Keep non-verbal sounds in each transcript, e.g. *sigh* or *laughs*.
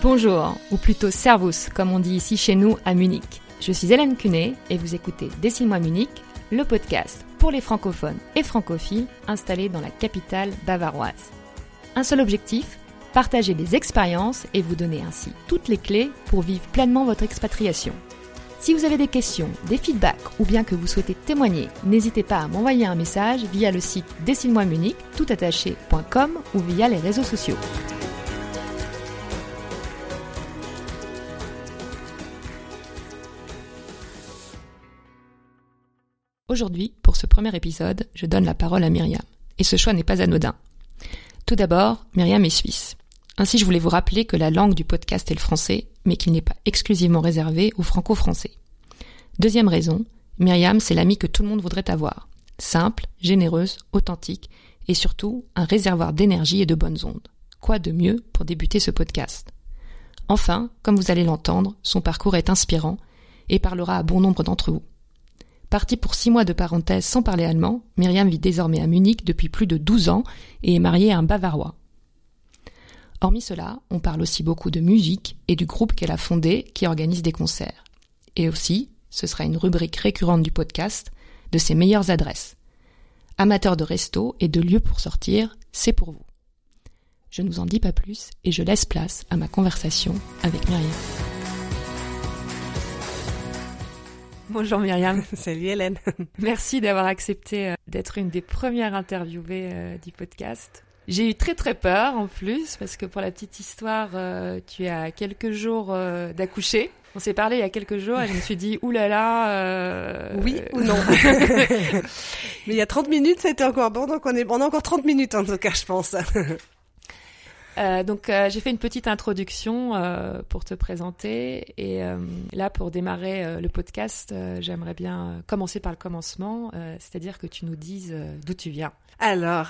Bonjour, ou plutôt Servus, comme on dit ici chez nous à Munich. Je suis Hélène Cunet et vous écoutez Dessine-moi Munich, le podcast pour les francophones et francophiles installés dans la capitale bavaroise. Un seul objectif, partager des expériences et vous donner ainsi toutes les clés pour vivre pleinement votre expatriation. Si vous avez des questions, des feedbacks ou bien que vous souhaitez témoigner, n'hésitez pas à m'envoyer un message via le site dessine-moi Munich toutattaché.com ou via les réseaux sociaux. Aujourd'hui, pour ce premier épisode, je donne la parole à Myriam. Et ce choix n'est pas anodin. Tout d'abord, Myriam est suisse. Ainsi, je voulais vous rappeler que la langue du podcast est le français, mais qu'il n'est pas exclusivement réservé aux franco-français. Deuxième raison, Myriam, c'est l'amie que tout le monde voudrait avoir. Simple, généreuse, authentique, et surtout un réservoir d'énergie et de bonnes ondes. Quoi de mieux pour débuter ce podcast? Enfin, comme vous allez l'entendre, son parcours est inspirant et parlera à bon nombre d'entre vous. Partie pour six mois de parenthèse sans parler allemand, Myriam vit désormais à Munich depuis plus de douze ans et est mariée à un Bavarois. Hormis cela, on parle aussi beaucoup de musique et du groupe qu'elle a fondé qui organise des concerts. Et aussi, ce sera une rubrique récurrente du podcast, de ses meilleures adresses. Amateurs de resto et de lieux pour sortir, c'est pour vous. Je ne vous en dis pas plus et je laisse place à ma conversation avec Myriam. Bonjour Myriam. *laughs* Salut Hélène. *laughs* Merci d'avoir accepté euh, d'être une des premières interviewées euh, du podcast. J'ai eu très très peur en plus parce que pour la petite histoire, euh, tu as quelques jours d'accoucher. On s'est parlé il y a quelques jours et je me suis dit oulala. Là là, oui ou non? *laughs* Mais il y a 30 minutes, c'était encore bon, donc on est on a encore 30 minutes en tout cas, je pense. Euh, donc euh, j'ai fait une petite introduction euh, pour te présenter et là pour démarrer le podcast, j'aimerais bien commencer par le commencement, c'est-à-dire que tu nous dises d'où tu viens. Alors,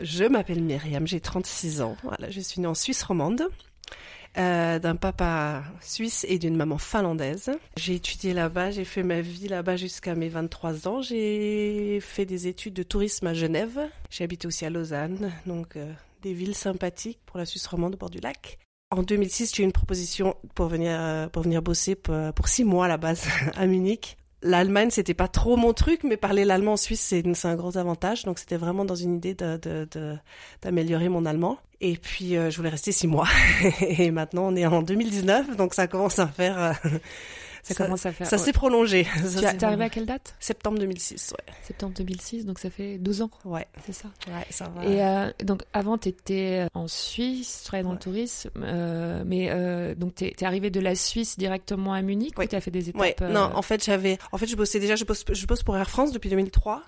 je m'appelle Myriam, j'ai 36 ans. Voilà, je suis née en Suisse romande. d'un papa suisse et d'une maman finlandaise. J'ai étudié là-bas, j'ai fait ma vie là-bas jusqu'à mes 23 ans. J'ai fait des études de tourisme à Genève. J'ai habité aussi à Lausanne, donc des villes sympathiques pour la Suisse romande au bord du lac. En 2006, j'ai eu une proposition pour venir, euh, pour venir bosser pour, six mois à la base *laughs* à Munich. L'Allemagne, c'était pas trop mon truc, mais parler l'allemand en Suisse, c'est un gros avantage. Donc, c'était vraiment dans une idée d'améliorer mon allemand. Et puis, euh, je voulais rester six mois. *laughs* Et maintenant, on est en 2019, donc ça commence à faire euh, ça, commence à faire. Ça s'est prolongé. *laughs* tu es arrivé à quelle date? Septembre 2006, ouais. Septembre 2006, donc ça fait 12 ans. Ouais. C'est ça? Ouais, ça va. Et euh, donc avant, tu étais en Suisse, tu travaillais dans le tourisme, euh, mais euh, donc tu es, arrivé de la Suisse directement à Munich oui. ou tu as fait des étapes ouais. Non, en fait, j'avais. En fait, je bossais déjà, je bosse, je bosse pour Air France depuis 2003.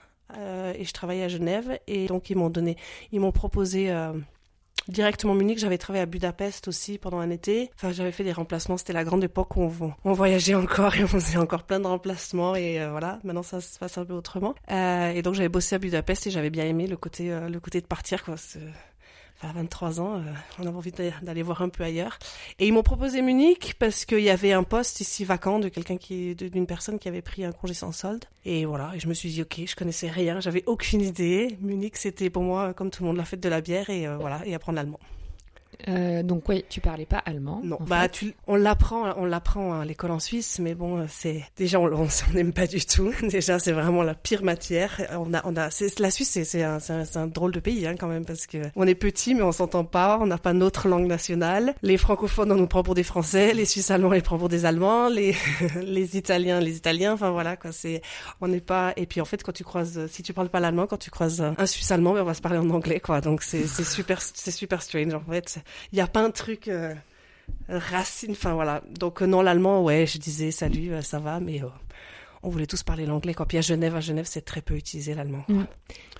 et je travaillais à Genève et donc ils m'ont donné, ils m'ont proposé directement Munich. J'avais travaillé à Budapest aussi pendant un été. Enfin, j'avais fait des remplacements. C'était la grande époque où on, voyageait encore et on faisait encore plein de remplacements. Et euh, voilà, maintenant ça se passe un peu autrement. Euh, et donc j'avais bossé à Budapest et j'avais bien aimé le côté, euh, le côté de partir. Quoi à 23 ans, euh, on avait envie d'aller voir un peu ailleurs. Et ils m'ont proposé Munich parce qu'il y avait un poste ici vacant de quelqu'un qui, d'une personne qui avait pris un congé sans solde. Et voilà, et je me suis dit ok, je connaissais rien, j'avais aucune idée. Munich, c'était pour moi comme tout le monde la fête de la bière et euh, voilà, et apprendre l'allemand. Euh, donc oui, tu parlais pas allemand. Non, bah tu, on l'apprend, on l'apprend à l'école en Suisse, mais bon, c'est déjà on n'aime pas du tout. *laughs* Déjà, c'est vraiment la pire matière. On a, on a, la Suisse, c'est un, un, un, drôle de pays hein, quand même parce que on est petit, mais on s'entend pas. On n'a pas notre langue nationale. Les francophones, on nous prend pour des Français. Les Suisses allemands, on les prend pour des Allemands. Les *laughs* les Italiens, les Italiens. Enfin voilà quoi. C'est, on n'est pas. Et puis en fait, quand tu croises, si tu parles pas l'allemand, quand tu croises un Suisse allemand, ben, on va se parler en anglais quoi. Donc c'est super, c'est super strange en fait il n'y a pas un truc euh, racine. Enfin voilà. Donc euh, non, l'allemand, ouais, je disais salut, euh, ça va, mais on voulait tous parler l'anglais. Quoi. Puis à Genève, à Genève, c'est très peu utilisé l'allemand. Mm.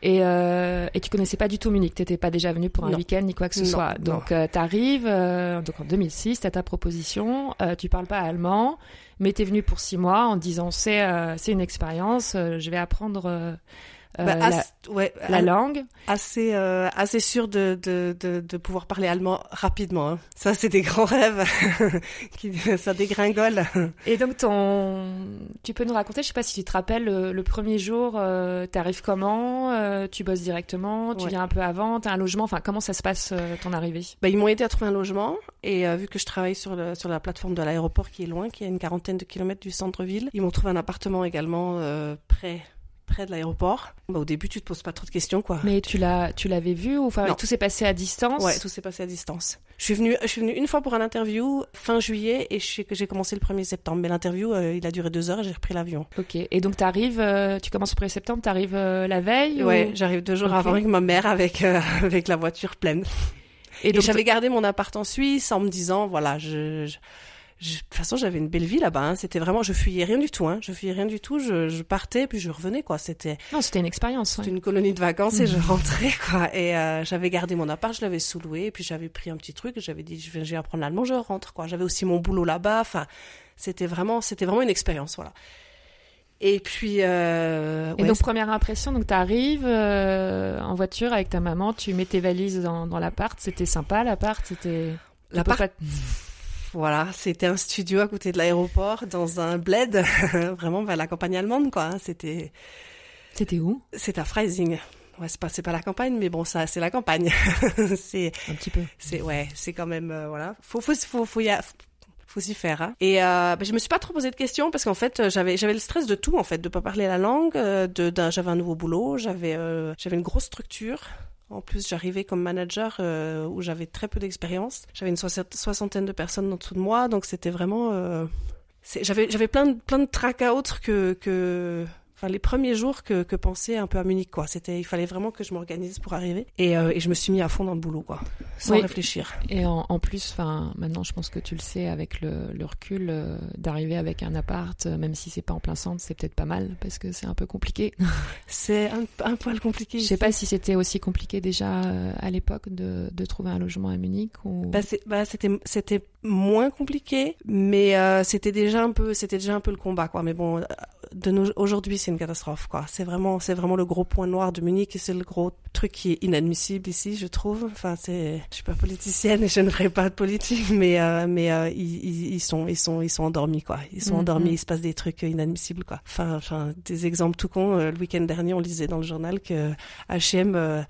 Et, euh, et tu connaissais pas du tout Munich, t'étais pas déjà venu pour un week-end ni quoi que ce soit? Donc tu arrives, donc en 2006, t'as ta proposition, tu parles pas allemand, mais t'es venu pour six mois en disant c'est c'est une expérience, je vais apprendre euh, Bah, la, as- ouais, la a- langue. assez euh, assez sûr de, de, de, de pouvoir parler allemand rapidement. hein. Ça, c'est des grands *laughs* rêves. *laughs* qui, ça dégringole. Et donc, ton... tu peux nous raconter, je sais pas si tu te rappelles, le, le premier jour, euh, t'arrives comment euh, Tu bosses directement Tu Ouais. viens un peu avant T'as un logement Enfin, comment ça se passe euh, ton arrivée? Bah, ils m'ont aidé à trouver un logement et euh, vu que je travaille sur, le, sur la plateforme de l'aéroport qui est loin, qui est à une quarantaine de kilomètres du centre-ville, ils m'ont trouvé un appartement également euh, près près de l'aéroport. Bah, au début, tu te poses pas trop de questions, quoi. Mais tu l'as, tu l'avais vu ou enfin tout s'est passé à distance? Ouais, tout s'est passé à distance. Je suis venue, je suis venue une fois pour un interview fin juillet et j'ai commencé le 1er septembre. Mais l'interview, euh, il a duré deux heures et j'ai repris l'avion. Ok. Et donc t'arrives, euh, tu commences le 1er septembre, t'arrives euh, la veille Ouais, ou- j'arrive deux jours avant avec ma mère avec avec la voiture pleine. Et Et, donc j'avais gardé mon appart en Suisse en me disant, voilà, je, je- je- de toute façon, j'avais une belle vie là-bas. hein. C'était vraiment, je fuyais rien du tout. Hein. Je fuyais rien du tout. Je, je partais puis je revenais quoi. C'était non, c'était une expérience. c'était ouais. une colonie de vacances et Mhm. je rentrais quoi. Et euh, j'avais gardé mon appart, je l'avais sous-loué et puis j'avais pris un petit truc. et J'avais dit, je vais, je vais apprendre l'allemand, je rentre quoi. J'avais aussi mon boulot là-bas. Enfin, c'était vraiment, c'était vraiment une expérience, voilà. Et puis, euh, Et donc première impression, donc t'arrives euh, en voiture avec ta maman, tu mets tes valises dans, dans l'appart. C'était sympa l'appart, c'était. L'appart, Pas- Voilà, c'était un studio à côté de l'aéroport, dans un bled, *laughs* vraiment vers la campagne allemande, quoi. C'était, C'était où? C'est à Freising. Ouais, c'est pas, c'est pas la campagne, mais bon, ça, c'est la campagne. *laughs* c'est, Un petit peu. c'est, ouais, c'est quand même, euh, voilà. Faut, faut, faut, faut y a- faut s'y faire. Hein. Et euh, bah, je me suis pas trop posé de questions parce qu'en fait, euh, j'avais, j'avais le stress de tout, en fait, de pas parler la langue. euh, de, d'un, j'avais un nouveau boulot, j'avais, euh, j'avais une grosse structure. En plus, j'arrivais comme manager euh, où j'avais très peu d'expérience. J'avais une soixantaine de personnes en dessous de moi, donc c'était vraiment. euh, j'avais plein de plein de tracas autres que que. Enfin, les premiers jours que, que penser un peu à Munich, quoi. C'était, il fallait vraiment que je m'organise pour arriver. Et, euh, et je me suis mis à fond dans le boulot, quoi. Sans Oui. réfléchir. Et en, en plus, enfin, maintenant, je pense que tu le sais avec le, le recul, euh, d'arriver avec un appart, euh, même si c'est pas en plein centre, c'est peut-être pas mal parce que c'est un peu compliqué. *laughs* C'est un, un poil compliqué. Je sais pas si c'était aussi compliqué déjà à l'époque de, de trouver un logement à Munich ou. Bah, bah, c'était c'était moins compliqué, mais euh, c'était déjà un peu c'était déjà un peu le combat quoi. Mais bon, de nos aujourd'hui c'est une catastrophe quoi. C'est vraiment c'est vraiment le gros point noir de Munich et c'est le gros truc qui est inadmissible ici je trouve. Enfin c'est je suis pas politicienne et je ne ferai pas de politique, mais euh, mais euh, ils, ils, ils sont ils sont ils sont endormis quoi. Ils sont Mhm. endormis, il se passe des trucs inadmissibles quoi. Enfin enfin des exemples tout cons. euh, le week-end dernier on lisait dans le journal que H&M euh,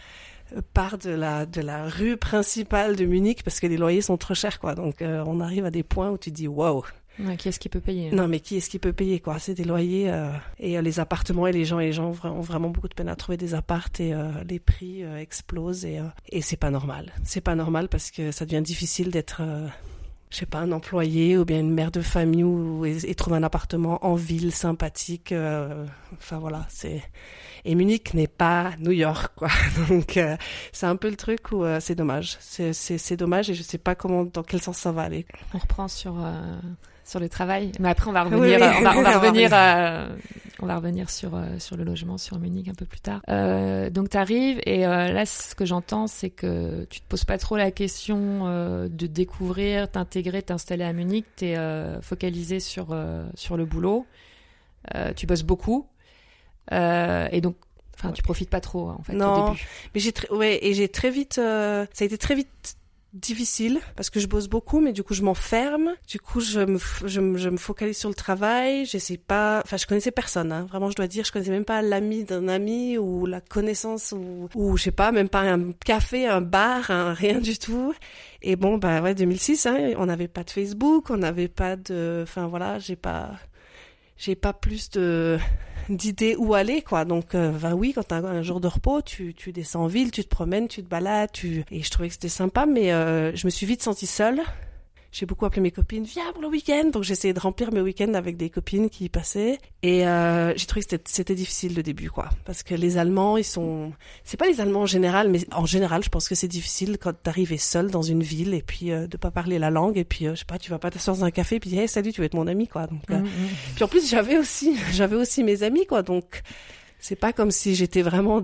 part de la de la rue principale de Munich parce que les loyers sont trop chers quoi. Donc euh, on arrive à des points où tu dis waouh. Ouais, qui est-ce qui peut payer Non mais qui est-ce qui peut payer quoi? C'est des loyers euh, et euh, les appartements et les gens et les gens ont vra- ont vraiment beaucoup de peine à trouver des appartes et euh, les prix euh, explosent et euh, et c'est pas normal. C'est pas normal parce que ça devient difficile d'être je sais pas, un employé ou bien une mère de famille ou, et, et trouver un appartement en ville sympathique. euh, enfin voilà, c'est et Munich n'est pas New York quoi. *laughs* Donc euh, c'est un peu le truc où euh, c'est dommage. C'est dommage et je sais pas comment dans quel sens ça va aller. On reprend sur euh, sur le travail, mais après on va revenir, oui. on va, on revenir, euh, on va revenir sur euh, sur le logement sur Munich un peu plus tard. Euh, donc t'arrives et euh, là ce que j'entends c'est que tu te poses pas trop la question de découvrir, t'intégrer, t'installer à Munich. T'es euh, focalisé sur sur le boulot. Tu bosses beaucoup et donc enfin tu profites pas trop en fait Non. au début. Mais j'ai très, ouais, et j'ai très vite, euh, ça a été très vite difficile parce que je bosse beaucoup, mais du coup je m'enferme. Du coup je me, je me, je me focalise sur le travail. J'essaie pas, enfin je connaissais personne. Hein. Vraiment, je dois dire, je connaissais même pas l'ami d'un ami ou la connaissance ou, ou je sais pas, même pas un café, un bar, rien du tout. Et bon, bah ouais, 2006, hein, on n'avait pas de Facebook, on n'avait pas de, enfin voilà, j'ai pas, j'ai pas plus de d'idées où aller quoi. Donc euh, bah oui quand t'as un jour de repos tu tu descends en ville tu te promènes tu te balades tu et je trouvais que c'était sympa mais euh, je me suis vite sentie seule j'ai beaucoup appelé mes copines viens pour le week-end. Donc j'essayais de remplir mes week-ends avec des copines qui y passaient. Et euh, j'ai trouvé que c'était difficile le début quoi. Parce que les Allemands ils sont c'est pas les Allemands en général mais en général je pense que c'est difficile quand d'arriver seul dans une ville et puis euh, de pas parler la langue. Et puis euh, je sais pas tu vas pas t'asseoir dans un café et puis hey salut tu veux être mon ami quoi. Donc euh, Mhm, mhm. puis en plus, j'avais aussi, *laughs* j'avais aussi mes amis, quoi. Donc, c'est pas comme si j'étais vraiment,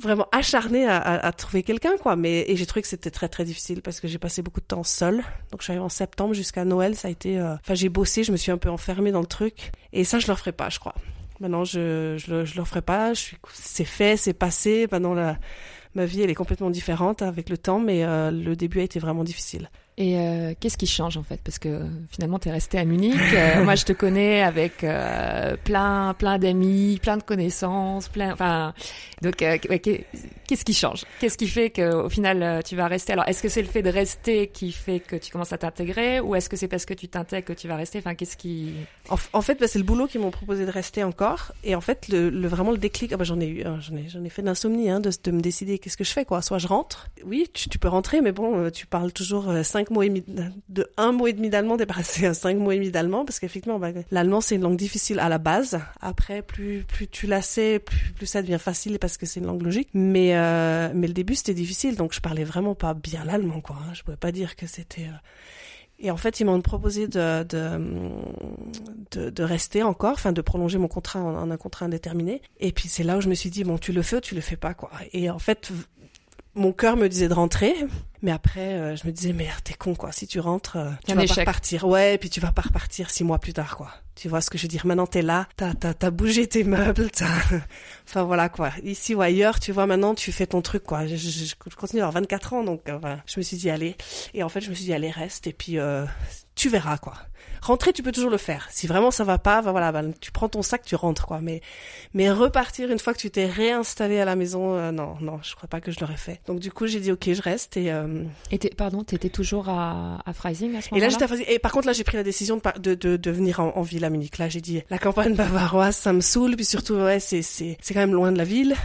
vraiment acharnée à, à- à trouver quelqu'un, quoi. Mais et j'ai trouvé que c'était très très difficile parce que j'ai passé beaucoup de temps seule. Donc, je suis en septembre jusqu'à Noël, ça a été. euh, Enfin, j'ai bossé, je me suis un peu enfermée dans le truc. Et ça, je le referai pas, je crois. Maintenant, je je le, je le ferai pas. Je suis, c'est fait, c'est passé. Maintenant, la, ma vie, elle est complètement différente avec le temps, mais euh, le début a été vraiment difficile. Et euh, qu'est-ce qui change en fait? Parce que finalement, tu es resté à Munich. Euh, *laughs* moi, je te connais avec euh, plein, plein d'amis, plein de connaissances, plein. Enfin, donc, euh, ouais, qu'est-ce qui change? Qu'est-ce qui fait qu'au final, euh, tu vas rester? Alors, est-ce que c'est le fait de rester qui fait que tu commences à t'intégrer, ou est-ce que c'est parce que tu t'intègres que tu vas rester? Enfin, qu'est-ce qui En, en fait, bah, c'est le boulot qui m'ont proposé de rester encore. Et en fait, le, le vraiment le déclic, ah bah, j'en ai eu, j'en ai, j'en ai fait d'insomnie, hein, de, de me décider qu'est-ce que je fais, quoi? Soit je rentre. Oui, tu, tu peux rentrer, mais bon, euh, tu parles toujours euh, de un mot et demi d'allemand, t'es à cinq mots et demi d'allemand, parce qu'effectivement, bah, l'allemand c'est une langue difficile à la base. Après, plus plus tu la sais, plus ça devient facile parce que c'est une langue logique. Mais euh, mais le début c'était difficile, donc je parlais vraiment pas bien l'allemand, quoi. hein. Je pouvais pas dire que c'était euh, et en fait, ils m'ont proposé de, de, de, rester encore, enfin de prolonger mon contrat en, en un contrat indéterminé. Et puis c'est là où je me suis dit, bon, tu le fais ou tu le fais pas, quoi. Et en fait, mon cœur me disait de rentrer, mais après, euh, je me disais, merde, t'es con, quoi. Si tu rentres, euh, tu vas pas repartir. Ouais, et puis tu vas pas repartir six mois plus tard, quoi. Tu vois ce que je veux dire Maintenant, t'es là, t'as, t'as, t'as bougé tes meubles, t'as... *laughs* enfin voilà, quoi. Ici ou ailleurs, tu vois, maintenant, tu fais ton truc, quoi. Je, je, je continue à avoir 24 ans, donc euh, voilà. Je me suis dit, allez. Et en fait, je me suis dit, allez, reste, et puis euh, tu verras, quoi. Rentrer, tu peux toujours le faire. Si vraiment ça va pas, bah voilà, bah, tu prends ton sac, tu rentres, quoi. Mais, mais repartir une fois que tu t'es réinstallé à la maison, euh, non, non, je crois pas que je l'aurais fait. Donc du coup, j'ai dit, ok, je reste, et... euh, Et pardon, t'étais toujours à, à Freising à ce et là, moment-là j'étais à Fasi- Et par contre, là, j'ai pris la décision de, de, de, de venir en, en ville à Munich. Là, j'ai dit, la campagne bavaroise, ça me saoule. Puis surtout, ouais, c'est, c'est, c'est quand même loin de la ville.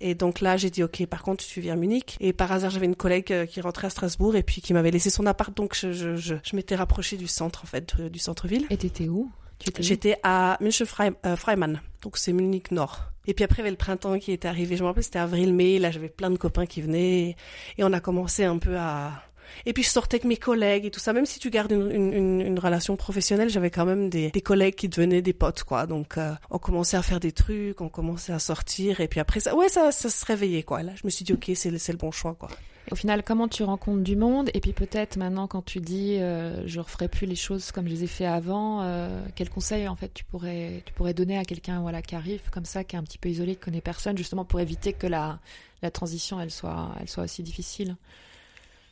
Et donc là, j'ai dit, OK, par contre, tu viens à Munich. Et par hasard, j'avais une collègue euh, qui rentrait à Strasbourg et puis qui m'avait laissé son appart. Donc, je, je, je, je m'étais rapprochée du centre, en fait, du centre-ville. Et t'étais où? J'étais à München-Freimann. donc, c'est Munich Nord. Et puis après, il y avait le printemps qui était arrivé. Je me rappelle, c'était avril-mai. Là, j'avais plein de copains qui venaient. Et on a commencé un peu à... Et puis je sortais avec mes collègues et tout ça. Même si tu gardes une, relation professionnelle, j'avais quand même des, collègues qui devenaient des potes, quoi. Donc euh, on commençait à faire des trucs, on commençait à sortir. Et puis après, ça, ouais, ça, ça se réveillait, quoi. Là, je me suis dit, ok, c'est le, c'est le bon choix, quoi. Au final, comment tu rencontres du monde? Et puis peut-être maintenant, quand tu dis euh, je referai plus les choses comme je les ai fait avant, euh, quel conseil en fait tu pourrais tu pourrais donner à quelqu'un voilà qui arrive comme ça, qui est un petit peu isolé, qui connaît personne, justement pour éviter que la la transition elle soit elle soit aussi difficile?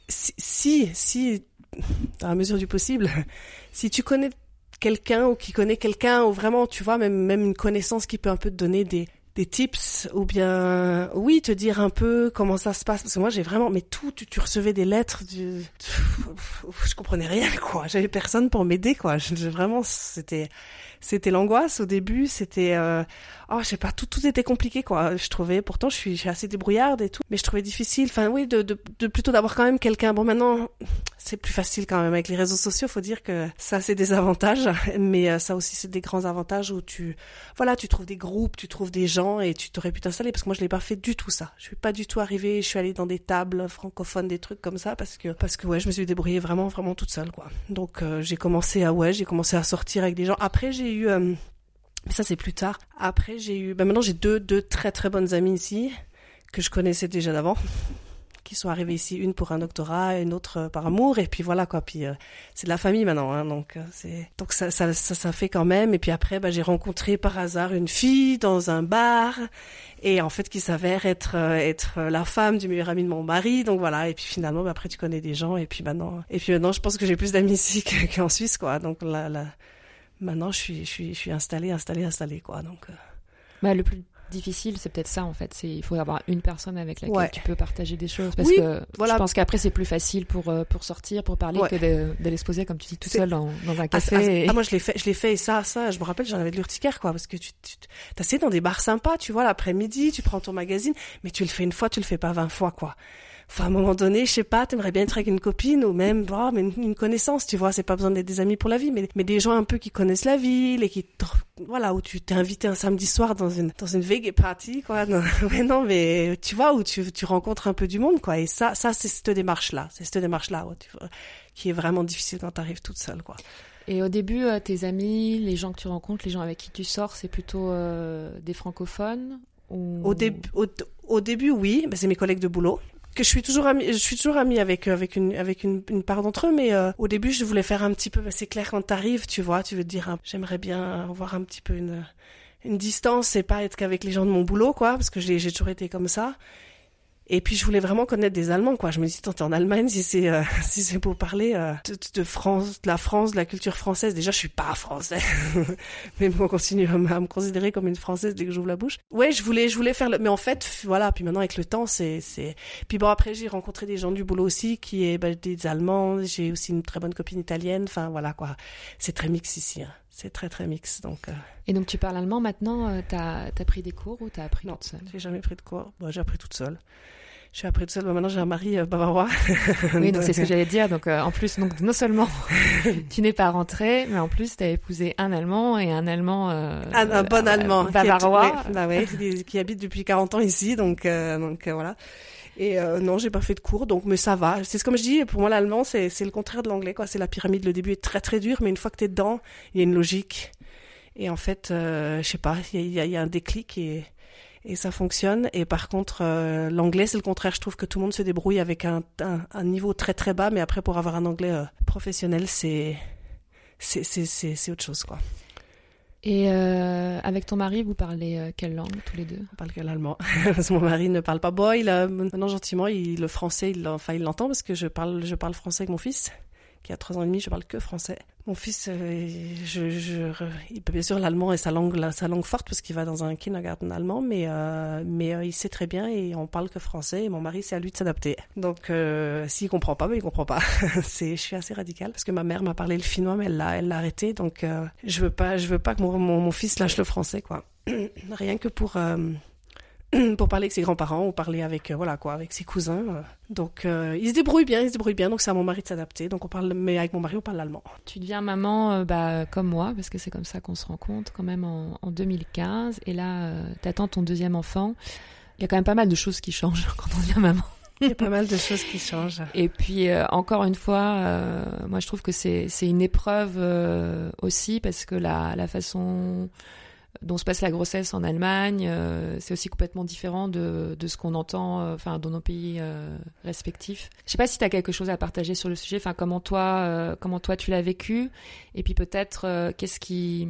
Si, si, dans la mesure du possible, *laughs* si tu connais quelqu'un ou qui connaît quelqu'un ou vraiment, tu vois, même, même une connaissance qui peut un peu te donner des, des tips ou bien, oui, te dire un peu comment ça se passe. Parce que moi, j'ai vraiment, mais tout, tu, recevais des lettres du, je comprenais rien, quoi. J'avais personne pour m'aider, quoi. Je- vraiment, c'était, c'était l'angoisse au début, c'était, euh, oh, je sais pas, tout, tout était compliqué, quoi. Je trouvais, pourtant, je suis, je suis assez débrouillarde et tout, mais je trouvais difficile, enfin, oui, de, de, plutôt d'avoir quand même quelqu'un. Bon, maintenant, c'est plus facile quand même avec les réseaux sociaux, faut dire que ça, c'est des avantages, *laughs* mais euh, ça aussi, c'est des grands avantages où tu, voilà, tu trouves des groupes, tu trouves des gens et tu t'aurais pu t'installer parce que moi, je l'ai pas fait du tout ça. Je suis pas du tout arrivée, je suis allée dans des tables francophones, des trucs comme ça parce que, parce que ouais, je me suis débrouillée vraiment, vraiment toute seule, quoi. Donc, euh, j'ai commencé à, ouais, j'ai commencé à sortir avec des gens. Après, j'ai eu, euh, ça, c'est plus tard. Après, j'ai eu, ben maintenant, j'ai deux, deux très, très bonnes amies ici que je connaissais déjà d'avant *laughs* qui sont arrivées ici, une pour un doctorat, une autre euh, par amour, et puis voilà quoi. Puis euh, c'est de la famille maintenant, hein, donc c'est donc ça, ça ça fait quand même. Et puis après, bah, j'ai rencontré par hasard une fille dans un bar, et en fait qui s'avère être être la femme du meilleur ami de mon mari. Donc voilà. Et puis finalement, bah, après tu connais des gens, et puis maintenant, et puis maintenant, je pense que j'ai plus d'amis ici que- *laughs* qu'en Suisse, quoi. Donc là, maintenant, je suis je suis je suis installée, installée, installée, quoi. Donc euh, Bah, le plus difficile, c'est peut-être ça en fait. C'est il faut avoir une personne avec laquelle Ouais. tu peux partager des choses parce Oui, que voilà. je pense qu'après c'est plus facile pour euh, pour sortir, pour parler Ouais. que d'aller se poser comme tu dis tout seul dans, dans un Ah, café. ah, et- ah, moi je l'ai fait, je l'ai fait et ça, ça, je me rappelle, j'en avais de l'urticaire quoi, parce que tu, tu t'assieds dans des bars sympas, tu vois, l'après-midi, tu prends ton magazine, mais tu le fais une fois, tu le fais pas 20 fois quoi. Enfin, à un moment donné, je sais pas, t'aimerais bien être avec une copine ou même, oh, mais une, une connaissance, tu vois, c'est pas besoin d'être des amis pour la vie, mais, mais des gens un peu qui connaissent la ville et qui, voilà, où tu t'es invité un samedi soir dans une, dans une vegan party, quoi. Non, *laughs* mais non, mais tu vois, où tu, tu rencontres un peu du monde, quoi. Et ça, ça, c'est cette démarche-là, c'est cette démarche-là, ouais, qui est vraiment difficile quand t'arrives toute seule, quoi. Et au début, euh, tes amis, les gens que tu rencontres, les gens avec qui tu sors, c'est plutôt euh, des francophones ou... Au, début, au, au début, oui, ben, c'est mes collègues de boulot que je suis toujours amie, je suis toujours amie avec euh, avec une avec une, une part d'entre eux, mais euh, au début je voulais faire un petit peu, c'est clair quand t'arrives, tu vois, tu veux te dire, ah, j'aimerais bien avoir un petit peu une une distance et pas être qu'avec les gens de mon boulot, quoi, parce que j'ai toujours été comme ça. Et puis je voulais vraiment connaître des Allemands, quoi. Je me dis, t'es en Allemagne, si c'est euh, *laughs* si c'est pour parler euh, de, France, de la France, de la culture française. Déjà, je suis pas français, *laughs* mais on continue à, me considérer comme une française dès que j'ouvre la bouche. Ouais, je voulais je voulais faire le, mais en fait, voilà. Puis maintenant avec le temps, c'est c'est. Puis bon après, j'ai rencontré des gens du boulot aussi, qui est bah, des Allemands. J'ai aussi une très bonne copine italienne. Enfin voilà quoi. C'est très mix ici. Hein. C'est très très mix. Donc. Euh... Et donc tu parles allemand maintenant. Euh, t'as as pris des cours ou t'as appris non, toute seule? J'ai jamais pris de cours. Bon, j'ai appris toute seule je suis après toute seule. Maintenant, j'ai un mari euh, bavarois. *laughs* oui, donc c'est ce que *laughs* j'allais dire. Donc, euh, en plus, donc non seulement *laughs* tu n'es pas rentrée, mais en plus, tu as épousé un Allemand et un Allemand. Euh, un, un, bon Allemand. Bavarois. Qui, bah ouais, qui, qui, habite depuis 40 ans ici. Donc, donc voilà. Et euh, non, j'ai pas fait de cours, donc mais ça va. C'est comme je dis, pour moi l'allemand c'est le contraire de l'anglais quoi. C'est la pyramide. Le début est très très dur, mais une fois que t'es dedans, il y a une logique. Et en fait, euh, je sais pas, il y a, y a, un déclic et et ça fonctionne. Et par contre, euh, l'anglais, c'est le contraire. Je trouve que tout le monde se débrouille avec un, un, niveau très très bas, mais après, pour avoir un anglais euh, professionnel, c'est c'est autre chose, quoi. Et euh, avec ton mari, vous parlez euh, quelle langue tous les deux? On parle que l'allemand. *laughs* parce que mon mari ne parle pas. Bon, il a, maintenant gentiment, il, le français, il, enfin, il l'entend parce que je parle, je parle français avec mon fils qui a trois ans et demi, je parle que français. Mon fils, euh, je, je, bien sûr l'allemand est sa langue, sa langue forte parce qu'il va dans un kindergarten allemand, mais euh, mais euh, il sait très bien et on parle que français. Et mon mari, c'est à lui de s'adapter. Donc euh, s'il comprend pas, ben il comprend pas. *laughs* c'est, je suis assez radicale parce que ma mère m'a parlé le finnois, mais elle l'a, elle l'a arrêté. Donc je veux pas, je veux pas que mon, mon fils lâche le français, quoi. *clears throat* Rien que pour *clears throat* pour parler avec ses grands-parents ou parler avec euh, voilà quoi avec ses cousins donc euh, il se débrouille bien il se débrouille bien donc c'est à mon mari de s'adapter. Donc on parle mais avec mon mari on parle l'allemand. Tu deviens maman euh, bah, comme moi parce que c'est comme ça qu'on se rencontre quand même en, en 2015 et là euh, t'attends ton deuxième enfant. Il y a quand même pas mal de choses qui changent *laughs* quand on devient maman. Il y a pas mal de choses qui changent. *laughs* Et puis euh, encore une fois euh, moi je trouve que c'est c'est une épreuve euh, aussi parce que la la façon dont se passe la grossesse en Allemagne, euh, c'est aussi complètement différent de, de ce qu'on entend euh, enfin dans nos pays euh, respectifs. Je sais pas si tu as quelque chose à partager sur le sujet, enfin comment toi comment toi tu l'as vécu et puis peut-être qu'est-ce qui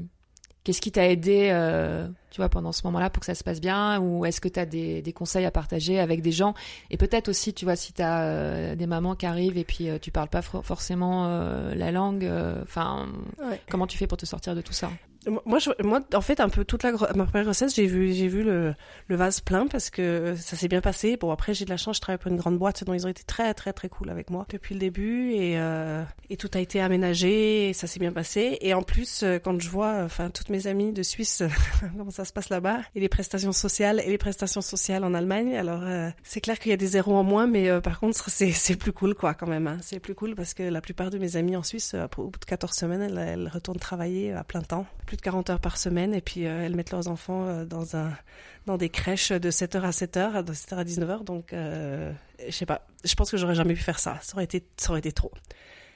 qu'est-ce qui t'a aidé tu vois pendant ce moment-là pour que ça se passe bien ou est-ce que tu as des, des conseils à partager avec des gens et peut-être aussi tu vois si tu as des mamans qui arrivent et puis tu parles pas forcément la langue enfin ouais. comment tu fais pour te sortir de tout ça? Moi, moi, en fait, un peu toute la ma première grossesse, j'ai vu, j'ai vu le, le vase plein parce que ça s'est bien passé. Bon, après, j'ai de la chance, je travaille pour une grande boîte, dont ils ont été très, très, très cool avec moi depuis le début et euh, et tout a été aménagé, et ça s'est bien passé. Et en plus, quand je vois, enfin, toutes mes amies de Suisse, *laughs* comment ça se passe là-bas, et les prestations sociales et les prestations sociales en Allemagne, alors euh, c'est clair qu'il y a des zéros en moins, mais euh, par contre, *laughs* c'est c'est plus cool, quoi, quand même. Hein. C'est plus cool parce que la plupart de mes amies en Suisse, au bout de 14 semaines, elles, elles retournent travailler à plein temps, de 40 heures par semaine et puis euh, elles mettent leurs enfants euh, dans un dans des crèches de 7h à 7h, de 7h à 19h donc euh, je sais pas, je pense que j'aurais jamais pu faire ça. Ça aurait été ça aurait été trop.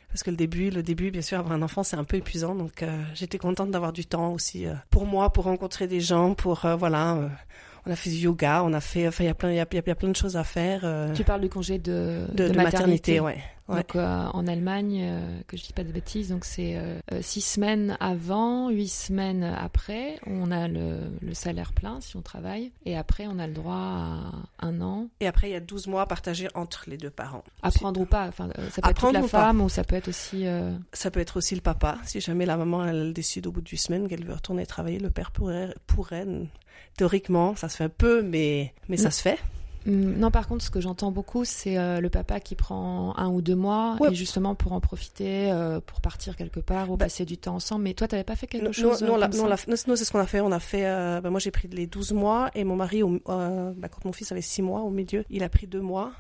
Parce que le début, le début, bien sûr, avoir un enfant, c'est un peu épuisant. Donc, j'étais contente d'avoir du temps aussi pour moi, pour rencontrer des gens, pour voilà. On a fait du yoga, on a fait, enfin, il y a plein, il y a, y a plein de choses à faire. Tu parles du congé de, de, de, de maternité, maternité, ouais. Ouais. Donc euh, en Allemagne, euh, que je dis pas de bêtises, donc c'est euh, six semaines avant, huit semaines après, on a le, le, salaire plein si on travaille, et après on a le droit à un an. Et après il y a 12 mois partagés entre les deux parents. Apprendre ou pas, enfin ça peut Apprendre être toute la femme pas. ou ça peut être aussi. Ça peut être aussi le papa. Si jamais la maman elle décide au bout de huit semaines qu'elle veut retourner travailler, le père pourrait, pourrait théoriquement, ça se fait un peu, mais mais ça se fait. Non, par contre, ce que j'entends beaucoup, c'est euh, le papa qui prend un ou deux mois ouais. et justement pour en profiter, euh, pour partir quelque part ou bah, passer du temps ensemble. Mais toi, t'avais pas fait quelque non, chose Non, euh, non, non c'est ce qu'on a fait. On a fait. bah, moi, j'ai pris les 12 mois et mon mari, au, bah, quand mon fils avait 6 mois au milieu, il a pris deux mois.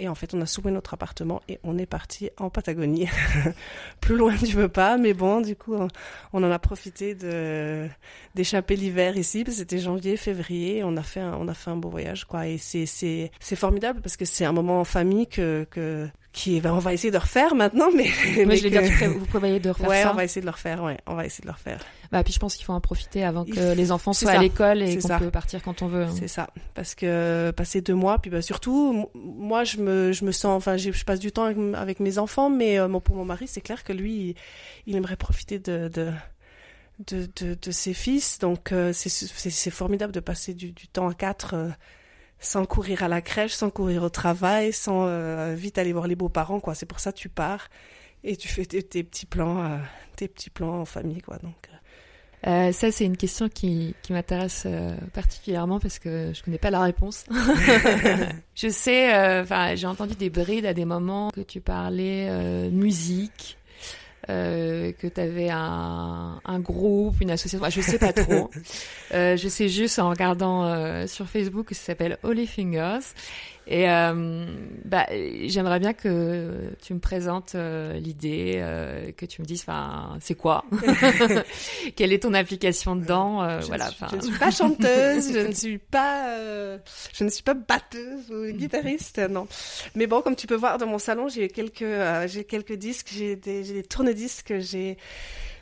Et en fait, on a soulevé notre appartement et on est parti en Patagonie. *laughs* Plus loin, tu veux pas, mais bon, du coup, on, on en a profité de d'échapper l'hiver ici, parce que c'était janvier, février. On a fait un, on a fait un beau voyage, quoi. Et c'est c'est c'est formidable parce que c'est un moment en famille que que qui ben, on va essayer de refaire maintenant mais mais, mais je que... dire, vous prévoyez de refaire ouais, ça on va essayer de le refaire ouais on va essayer de le refaire bah puis je pense qu'il faut en profiter avant que les enfants soient à l'école et qu'on peut partir quand on veut hein. c'est ça parce que passer deux mois puis bah, surtout moi je me je me sens enfin je passe du temps avec, avec mes enfants mais euh, pour mon mari c'est clair que lui il, il aimerait profiter de, de de, de, de ses fils. Donc euh, c'est formidable de passer du, du temps à quatre euh, sans courir à la crèche, sans courir au travail, sans euh, vite aller voir les beaux-parents. quoi. C'est pour ça que tu pars et tu fais tes, tes petits plans, euh, tes petits plans en famille. quoi. Donc, euh, ça, c'est une question qui, qui m'intéresse euh, particulièrement parce que je connais pas la réponse. *laughs* je sais, euh, enfin, j'ai entendu des brides à des moments que tu parlais euh, musique, euh, que tu avais un, un groupe, une association. Enfin, je sais pas trop. *laughs* Euh, je sais juste en regardant euh, sur Facebook que ça s'appelle Holy Fingers. Et euh, bah, j'aimerais bien que tu me présentes euh, l'idée, euh, que tu me dises, enfin, c'est quoi *laughs* Quelle est ton application dedans euh, je, Voilà. ne suis, enfin. je ne suis pas chanteuse, je ne *laughs* suis pas, euh, je ne suis pas batteuse ou guitariste, non. Mais bon, comme tu peux voir dans mon salon, j'ai quelques, euh, j'ai quelques disques, j'ai des, j'ai des tourne-disques, j'ai,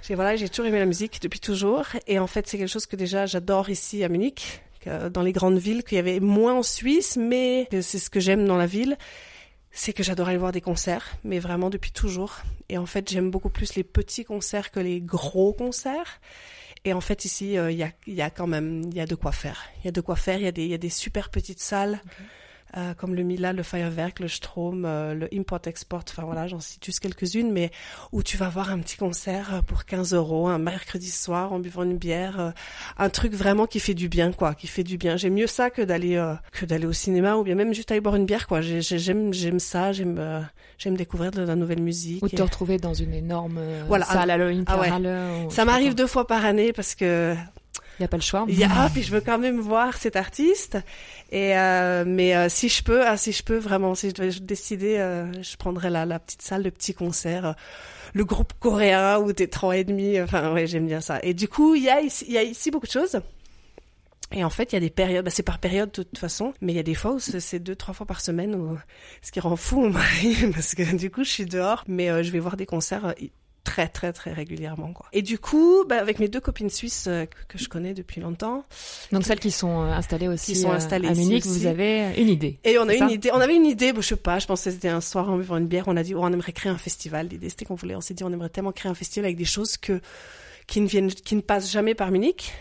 j'ai voilà, j'ai toujours aimé la musique depuis toujours. Et en fait, c'est quelque chose que déjà j'adore ici à Munich, que dans les grandes villes, qu'il y avait moins en Suisse, mais c'est ce que j'aime dans la ville. C'est que j'adore aller voir des concerts, mais vraiment depuis toujours. Et en fait, j'aime beaucoup plus les petits concerts que les gros concerts. Et en fait, ici, euh, il y, a, quand même, il y a de quoi faire. Il y a de quoi faire. Il y a des super petites salles, euh, comme le Mila, le Feuerwerk, le Strom, euh, le Import-Export. Enfin voilà, j'en cite juste quelques-unes, mais où tu vas voir un petit concert euh, pour 15 euros, un mercredi soir, en buvant une bière, euh, un truc vraiment qui fait du bien, quoi, qui fait du bien. J'aime mieux ça que d'aller, euh, que d'aller au cinéma ou bien même juste aller boire une bière, quoi. J'ai- j'ai- J'aime, j'aime ça. J'aime, euh, j'aime découvrir de la nouvelle musique. Ou Et- te retrouver dans une énorme Voilà, salle à ah ouais. Halle, ou- Ça m'arrive deux fois par année parce que Il n'y a pas le choix. Il y a, ah, puis je veux quand même voir cet artiste. Et euh, mais euh, si je peux, ah, si je peux vraiment, si je devais décider, euh, je prendrais la, petite salle, le petit concert, le groupe coréen ou des trois et demi. Enfin, ouais, j'aime bien ça. Et du coup, il y a ici, beaucoup de choses. Et en fait, il y a des périodes, bah, c'est par période de toute façon, mais il y a des fois où c'est deux, trois fois par semaine, où, ce qui rend fou mon mari, *laughs* parce que du coup, je suis dehors, mais je vais voir des concerts très, très, très régulièrement, quoi. Et du coup, bah, avec mes deux copines suisses euh, que, je connais depuis longtemps, Donc celles qui sont euh, installées aussi Qui sont euh, à Munich, vous avez une idée. Et on a une idée, on avait une idée, bon, je sais pas, je pense que c'était un soir en buvant une bière, on a dit, oh, on aimerait créer un festival. L'idée, c'était qu'on voulait, on s'est dit, on aimerait tellement créer un festival avec des choses que, qui ne viennent, qui ne passent jamais par Munich,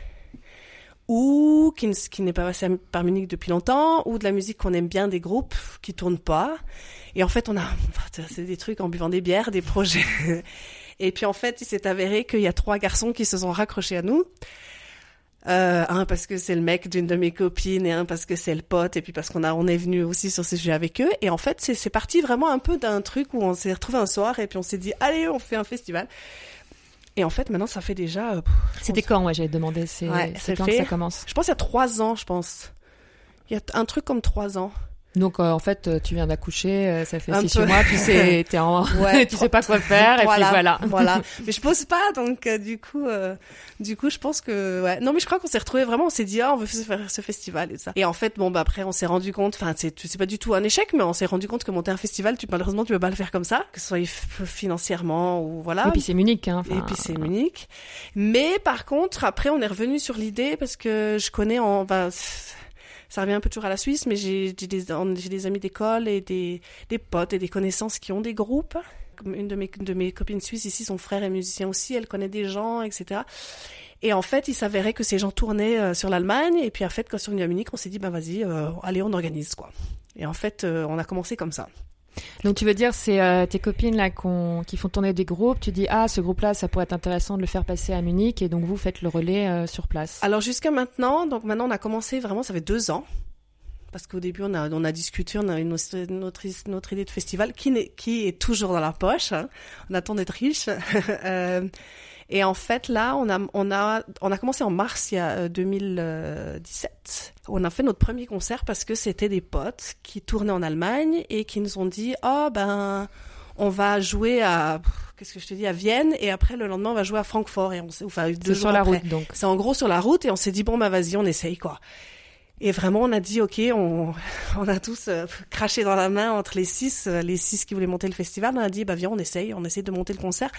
ou qui ne, qui n'est pas passé par Munich depuis longtemps, ou de la musique qu'on aime bien, des groupes qui tournent pas. Et en fait, on a, *laughs* c'est des trucs en buvant des bières, des projets. Et puis, en fait, il s'est avéré qu'il y a trois garçons qui se sont raccrochés à nous. Euh, un parce que c'est le mec d'une de mes copines et un parce que c'est le pote et puis parce qu'on a on est venu aussi sur ces sujets avec eux. Et en fait c'est c'est parti vraiment un peu d'un truc où on s'est retrouvé un soir et puis on s'est dit allez on fait un festival. Et en fait maintenant ça fait déjà euh, C'était quand, ouais, j'allais te demander, c'est Ouais, quand que ça commence? Je pense il y a trois ans je pense. Il y a un truc comme trois ans Donc euh, en fait, euh, tu viens d'accoucher, euh, ça fait Un six peu. mois, tu sais, *laughs* t'es en, *laughs* Ouais, tu sais pas quoi faire, et puis voilà. voilà. *laughs* Mais je pose pas, donc euh, du coup, euh, du coup, je pense que ouais. Non, mais je crois qu'on s'est retrouvé vraiment. On s'est dit ah, on veut faire ce festival et ça. Et en fait, bon, bah après, on s'est rendu compte. Enfin, c'est c'est pas du tout un échec, mais on s'est rendu compte que monter un festival, tu malheureusement, tu peux pas le faire comme ça, que ce soit financièrement ou voilà. Et puis c'est Munich, hein. Et puis c'est Munich. Mais par contre, après, on est revenu sur l'idée parce que je connais en, ben, ça revient un peu toujours à la Suisse, mais j'ai des, amis d'école et des, potes et des connaissances qui ont des groupes. Une de mes, copines suisses ici, son frère est musicien aussi, elle connaît des gens, etc. Et en fait, il s'avérait que ces gens tournaient euh, sur l'Allemagne, et puis en fait, quand ils sont venus à Munich, on s'est dit, ben vas-y, euh, allez, on organise, quoi. Et en fait, euh, on a commencé comme ça. Donc tu veux dire, c'est euh, tes copines là qui font tourner des groupes, tu dis, ah, ce groupe-là, ça pourrait être intéressant de le faire passer à Munich, et donc vous faites le relais euh, sur place. Alors jusqu'à maintenant, donc maintenant on a commencé vraiment, ça fait deux ans. Parce qu'au début, on a, on a discuté, on a une notre, idée de festival qui, est toujours dans la poche. hein. On attend d'être riche. *laughs* Euh, et en fait, là, on a, on a, on a commencé en mars il y a euh, 2017. On a fait notre premier concert parce que c'était des potes qui tournaient en Allemagne et qui nous ont dit, oh ben, on va jouer à, qu'est-ce que je te dis, à Vienne et après le lendemain on va jouer à Francfort et on enfin deux jours sur la après. route, donc. C'est en gros sur la route et on s'est dit bon bah vas-y on essaye quoi. Et vraiment on a dit ok on, *laughs* on a tous euh, craché dans la main entre les six euh, les six qui voulaient monter le festival. On a dit bah viens on essaye on essaie de monter le concert.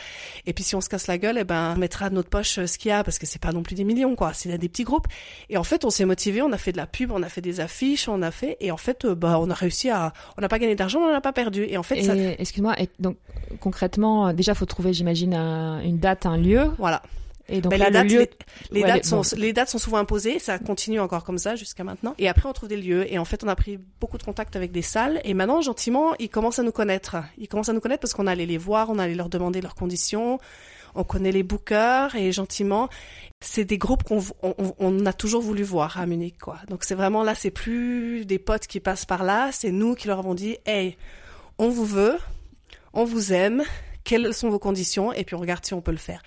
Et puis si on se casse la gueule et ben on mettra de notre poche euh, ce qu'il y a parce que c'est pas non plus des millions quoi. C'est des petits groupes. Et en fait on s'est motivé on a fait de la pub on a fait des affiches on a fait et en fait euh, bah on a réussi à on n'a pas gagné d'argent on n'a pas perdu. Et en fait Et ça excuse-moi, donc concrètement, euh, déjà faut trouver, j'imagine, un- une date, un lieu. voilà Et donc Ben, là, les, dates, le lieu... les, les Ouais, dates les- sont, bon. les dates sont souvent imposées, ça continue encore comme ça jusqu'à maintenant. Et après, on trouve des lieux. Et en fait, on a pris beaucoup de contacts avec des salles. Et maintenant, gentiment, ils commencent à nous connaître. Ils commencent à nous connaître parce qu'on allait les voir, on allait leur demander leurs conditions. On connaît les bookers et gentiment, c'est des groupes qu'on on, on- on a toujours voulu voir à Munich, quoi. Donc c'est vraiment là, c'est plus des potes qui passent par là, c'est nous qui leur avons dit, hey, on vous veut, on vous aime, quelles sont vos conditions, et puis on regarde si on peut le faire.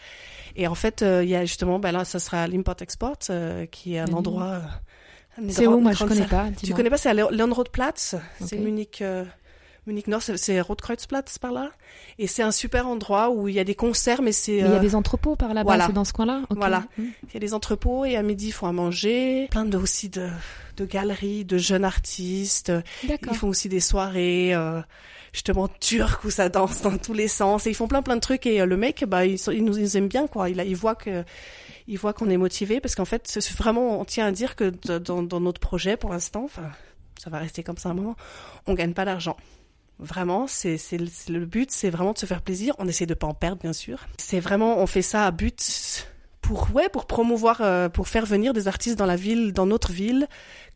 Et en fait, euh, il y a justement, ben là, ça sera l'import-export, euh, qui est un endroit. C'est où? Moi, je grande connais pas. Tu connais pas, c'est à Le- Leonrodplatz, c'est Ok. Munich, Nord, c'est- Rotkreuzplatz par là. Et c'est un super endroit où il y a des concerts, mais c'est. Il y a euh, des entrepôts par là-bas, voilà. c'est dans ce coin-là? Voilà. Hmm. il y a des entrepôts et à midi, ils font à manger. Plein de, aussi de, de galeries, de jeunes artistes. Ils font aussi des soirées, euh, justement, turques où ça danse dans tous les sens. Et ils font plein plein de trucs. Et euh, le mec, bah, il, il nous il aime bien, quoi. Il, a- il voit que, il voit qu'on est motivé parce qu'en fait, c'est vraiment, on tient à dire que dans, dans notre projet, pour l'instant, enfin, ça va rester comme ça un moment, on gagne pas d'argent. Vraiment, c'est le but, c'est vraiment de se faire plaisir. On essaie de pas en perdre, bien sûr. C'est vraiment, on fait ça à but pour ouais, pour promouvoir, euh, pour faire venir des artistes dans la ville, dans notre ville,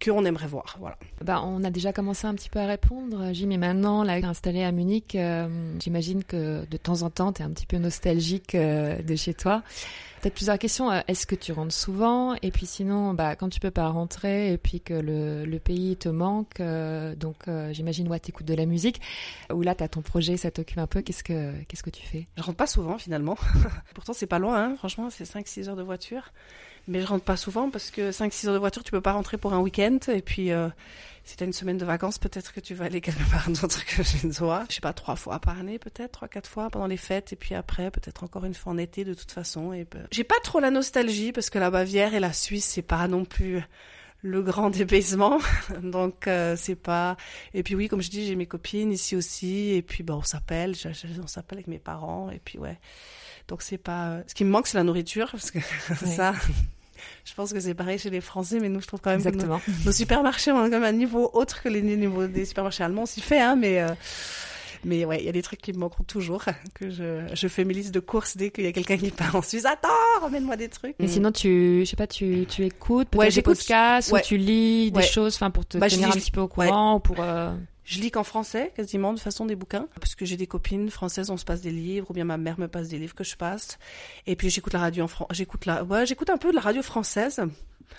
qu'on aimerait voir. Voilà. Bah, on a déjà commencé un petit peu à répondre. Jim est maintenant là, installé à Munich. euh, J'imagine que de temps en temps, tu es un petit peu nostalgique euh, de chez toi. Peut-être plusieurs questions. Euh, Est-ce que tu rentres souvent? Et puis sinon, bah, quand tu peux pas rentrer et puis que le, le pays te manque, euh, donc euh, j'imagine, ouais, t'écoutes de la musique. Ou là, t'as ton projet, ça t'occupe un peu. Qu'est-ce que qu'est-ce que tu fais? Je rentre pas souvent finalement. *laughs* Pourtant c'est pas loin, hein. franchement c'est 5-6 heures de voiture. Mais je rentre pas souvent parce que 5-6 heures de voiture tu peux pas rentrer pour un week-end. Et puis euh, si t'as une semaine de vacances peut-être que tu vas aller quelque part *laughs* d'autre que chez toi. Je sais pas, trois fois par année peut-être, trois, quatre fois pendant les fêtes. Et puis après peut-être encore une fois en été de toute façon. Et ben, J'ai pas trop la nostalgie parce que la Bavière et la Suisse c'est pas non plus le grand *laughs* dépaysement. Donc euh, c'est pas... Et puis oui, comme je dis, j'ai mes copines ici aussi. Et puis bon, on s'appelle, on s'appelle avec mes parents. Et puis ouais. Donc c'est pas. Ce qui me manque, c'est la nourriture, parce que *laughs* Ouais. ça. Je pense que c'est pareil chez les Français, mais nous, je trouve quand même que Exactement. nos, nos supermarchés ont quand même un niveau autre que les niveaux des supermarchés allemands. On s'y fait, hein, mais. euh, Mais ouais, il y a des trucs qui me manqueront toujours. Que je, je fais mes listes de courses dès qu'il y a quelqu'un qui part en Suisse. Attends, ramène-moi des trucs. Et sinon, tu, je sais pas, tu, tu écoutes Ouais, des podcasts ouais. ou tu lis des Ouais. choses, enfin pour te Bah, tenir un petit peu au courant ou pour. euh, Je lis qu'en français, quasiment, de façon des bouquins. Parce que j'ai des copines françaises, on se passe des livres, ou bien ma mère me passe des livres que je passe. Et puis j'écoute la radio en France. J'écoute la, ouais, j'écoute un peu de la radio française.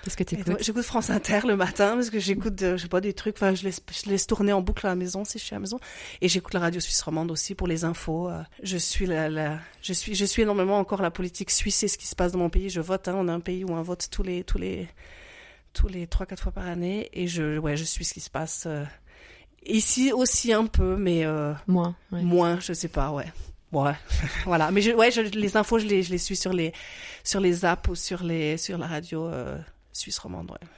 Qu'est-ce que tu écoutes J'écoute France Inter le matin parce que j'écoute, euh, je sais pas, des trucs. Enfin, je laisse, je laisse tourner en boucle à la maison si je suis à la maison. Et j'écoute la radio suisse romande aussi pour les infos. euh. Je suis la, la- je suis, je suis énormément encore la politique suisse et ce qui se passe dans mon pays. Je vote. Hein, on a un pays où on vote tous les, tous les, tous les trois, quatre fois par année. Et je, ouais, je suis ce qui se passe. euh. Ici aussi un peu, mais euh, Moins. ouais. moins, je sais pas, ouais. Ouais, *laughs* voilà. Mais je, ouais, je, les infos, je les, je les suis sur les, sur les apps ou sur les, sur la radio euh, suisse romande, ouais.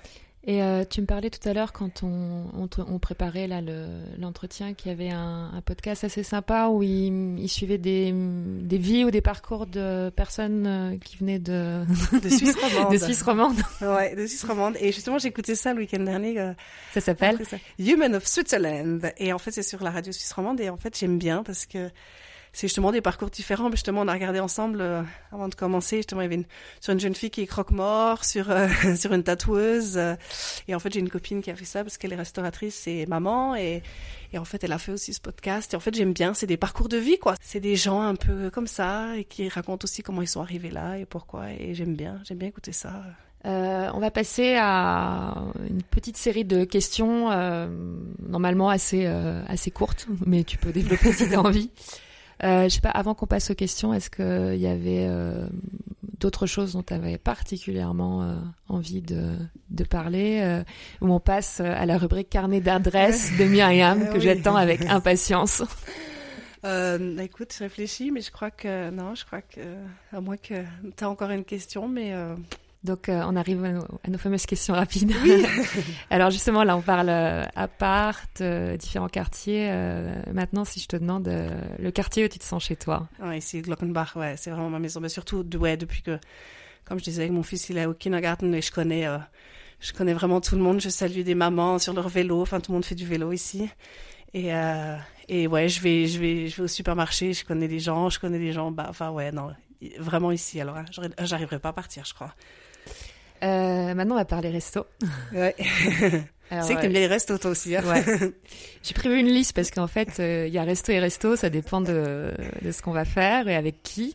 Et euh, tu me parlais tout à l'heure quand on, on, on préparait là le- l'entretien qu'il y avait un, un podcast assez sympa où il, il suivait des, des vies ou des parcours de personnes euh, qui venaient de, De Suisse *laughs* romande. de Suisse romande. Ouais, de Suisse romande. Et justement, écouté ça le week-end dernier. euh, Ça s'appelle. Human of Switzerland. Et en fait, c'est sur la radio suisse romande. Et en fait, j'aime bien parce que c'est justement des parcours différents. Mais justement, on a regardé ensemble euh, avant de commencer. Justement, il y avait une, sur une jeune fille qui est croque-mort, *laughs* sur, euh, sur une tatoueuse. euh, et en fait, j'ai une copine qui a fait ça parce qu'elle est restauratrice et maman. Et, et en fait, elle a fait aussi ce podcast. Et en fait, j'aime bien. C'est des parcours de vie, quoi. C'est des gens un peu comme ça et qui racontent aussi comment ils sont arrivés là et pourquoi. Et j'aime bien. J'aime bien écouter ça. Euh, on va passer à une petite série de questions, euh, normalement assez, euh, assez courtes, mais tu peux développer si tu as envie. *laughs* Euh, je sais pas, avant qu'on passe aux questions, est-ce qu'il y avait euh, d'autres choses dont tu avais particulièrement euh, envie de, de parler euh, Où on passe à la rubrique carnet d'adresses de *laughs* Myriam, que Oui. j'attends avec impatience. *laughs* Euh, écoute, je réfléchis, mais je crois que non, je crois que à moins que tu as encore une question, mais euh, Donc, euh, on arrive à nos, à nos fameuses questions rapides. *laughs* Alors, justement, là, on parle euh, appart, euh, différents quartiers. Euh, maintenant, si je te demande euh, le quartier où tu te sens chez toi. ouais, ici Glockenbach, ouais, c'est vraiment ma maison. Mais surtout, de- ouais, depuis que, comme je disais, mon fils, il est au kindergarten et je connais, je connais vraiment tout le monde. Je salue des mamans sur leur vélo. Enfin, tout le monde fait du vélo ici. Et et ouais, je vais, je vais, je vais au supermarché. Je connais des gens, je connais des gens. Bah, enfin, ouais, non, vraiment ici. Alors, hein, j'arriverai pas à partir, je crois. Euh, maintenant, on va parler resto. Ouais. *laughs* C'est que t'aimes bien les restos, toi aussi. Hein ouais. *laughs* J'ai prévu une liste parce qu'en fait, il y a resto et resto, ça dépend de, de ce qu'on va faire et avec qui.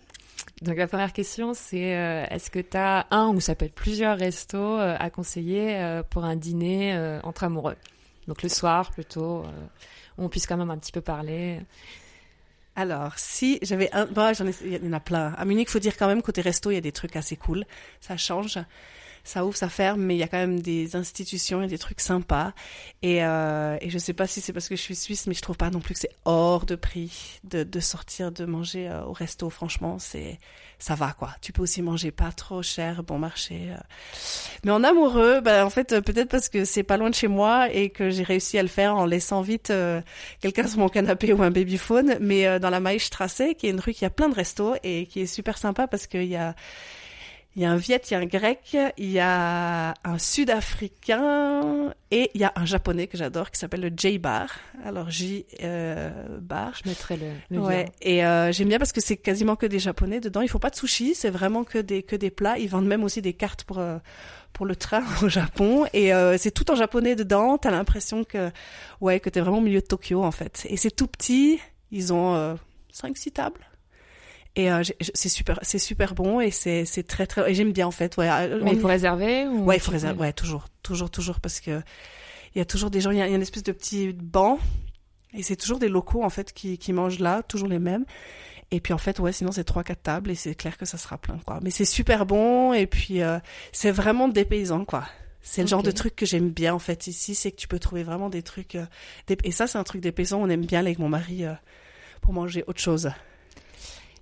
Donc la première question, c'est euh, est-ce que tu as un ou ça peut être plusieurs restos euh, à conseiller euh, pour un dîner entre amoureux? Donc le soir plutôt, où on puisse quand même un petit peu parler. Alors, si j'avais un... Bon, j'en ai... il y en a plein. À Munich, faut dire quand même, côté resto, il y a des trucs assez cool. Ça change ça ouvre, ça ferme, mais il y a quand même des institutions et des trucs sympas. Et, euh, et je sais pas si c'est parce que je suis suisse, mais je trouve pas non plus que c'est hors de prix de, de sortir, de manger euh, au resto. Franchement, c'est ça va quoi. Tu peux aussi manger pas trop cher, bon marché. Euh. Mais en amoureux, ben en fait peut-être parce que c'est pas loin de chez moi et que j'ai réussi à le faire en laissant vite euh, quelqu'un sur mon canapé ou un babyphone. Mais dans la Maïstrasse, qui est une rue qui a plein de restos et qui est super sympa parce qu'il y a il y a un Viet, il y a un Grec, il y a un Sud-Africain et il y a un Japonais que j'adore qui s'appelle le J-Bar. Alors J euh, Bar. Je mettrai le, le ouais. Et euh, j'aime bien parce que c'est quasiment que des Japonais dedans. Il faut pas de sushi, c'est vraiment que des que des plats. Ils vendent même aussi des cartes pour euh, pour le train *laughs* au Japon et euh, c'est tout en japonais dedans. T'as l'impression que ouais que t'es vraiment au milieu de Tokyo en fait. Et c'est tout petit. Ils ont euh, cinq six tables et euh, c'est super, c'est super bon et c'est c'est très très et j'aime bien en fait. Ouais. Euh, Mais il faut réserver ou Ouais, il faut réserver. Ouais, toujours, toujours, toujours parce que il y a toujours des gens. Il y a, une espèce de petit banc et c'est toujours des locaux en fait qui qui mangent là, toujours les mêmes. Et puis en fait, ouais, sinon c'est trois quatre tables et c'est clair que ça sera plein quoi. Mais c'est super bon et puis euh, c'est vraiment dépaysant quoi. C'est le genre de truc que j'aime bien en fait ici, c'est que tu peux trouver vraiment des trucs et ça c'est un truc dépaysant. On aime bien avec mon mari pour manger autre chose.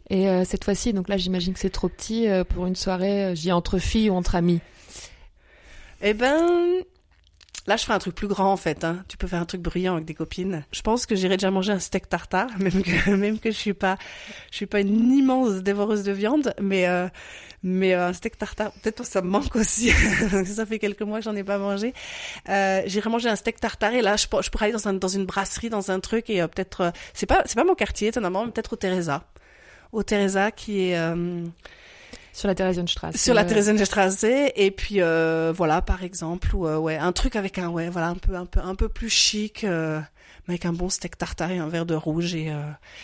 Et euh, cette fois-ci, donc là, j'imagine que c'est trop petit euh, pour une soirée, euh, j'y entre filles ou entre amis. Eh ben, là, je ferai un truc plus grand en fait. Hein. Tu peux faire un truc bruyant avec des copines. Je pense que j'irai déjà manger un steak tartare, *laughs* même que même que je suis pas, je suis pas une immense dévoreuse de viande, mais mais un steak tartare, peut-être ça me manque aussi. *laughs* ça fait quelques mois que j'en ai pas mangé. Euh, J'irai manger un steak tartare et là, je, je pourrais aller dans, un, dans une brasserie, dans un truc et peut-être, c'est pas c'est pas mon quartier, étonnamment, peut-être au Teresa au Teresa qui est euh, sur la Theresienstraße. Sur la Theresienstraße et puis euh, voilà par exemple ou euh, ouais un truc avec un ouais voilà un peu un peu un peu plus chic euh, avec un bon steak tartare et un verre de rouge et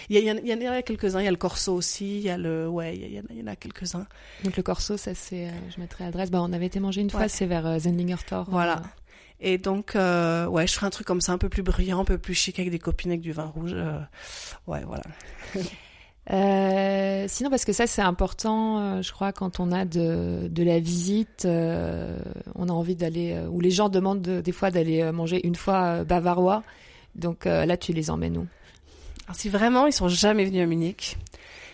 il y, y, y en a quelques-uns il y a le Corso aussi il y a le ouais il y, y, en a quelques-uns donc le Corso ça c'est je mettrai l'adresse bah on avait été manger une fois c'est vers Zendinger Tor voilà et donc, ouais, je ferai un truc comme ça, un peu plus brillant, un peu plus chic, avec des copines avec du vin rouge. ouais, voilà. *laughs* Euh, sinon, parce que ça c'est important, euh, je crois, quand on a de, de la visite, euh, on a envie d'aller, euh, ou les gens demandent des fois d'aller manger une fois bavarois. Donc là, tu les emmènes où? Alors, Si vraiment ils sont jamais venus à Munich,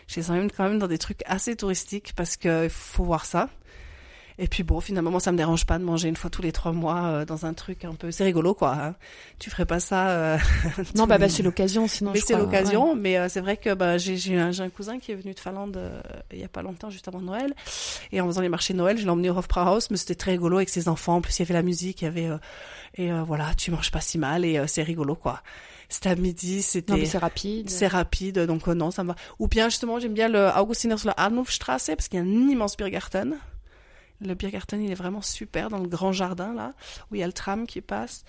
je les emmène quand même dans des trucs assez touristiques parce qu'il faut voir ça. Et puis bon, finalement, moi, ça me dérange pas de manger une fois tous les trois mois euh, dans un truc un peu. C'est rigolo, quoi. Hein. Tu ferais pas ça. Euh, *laughs* non, bah, bah c'est l'occasion, sinon. Mais c'est l'occasion. Mais euh, c'est vrai que bah, j'ai un, un, cousin qui est venu de Finlande il y a pas longtemps, juste avant Noël. Et en faisant les marchés de Noël, je l'ai emmené au Hofbrauhaus, mais c'était très rigolo avec ses enfants. En plus, il y avait la musique, il y avait et voilà, tu manges pas si mal et c'est rigolo, quoi c'était à midi, c'était c'est rapide. C'est rapide, donc non, ça me va. Ou bien justement, j'aime bien le Augustiner sur la Arnulfstrasse parce qu'il y a un immense Biergarten. Le Biergarten, il est vraiment super dans le grand jardin là, où il y a le tram qui passe.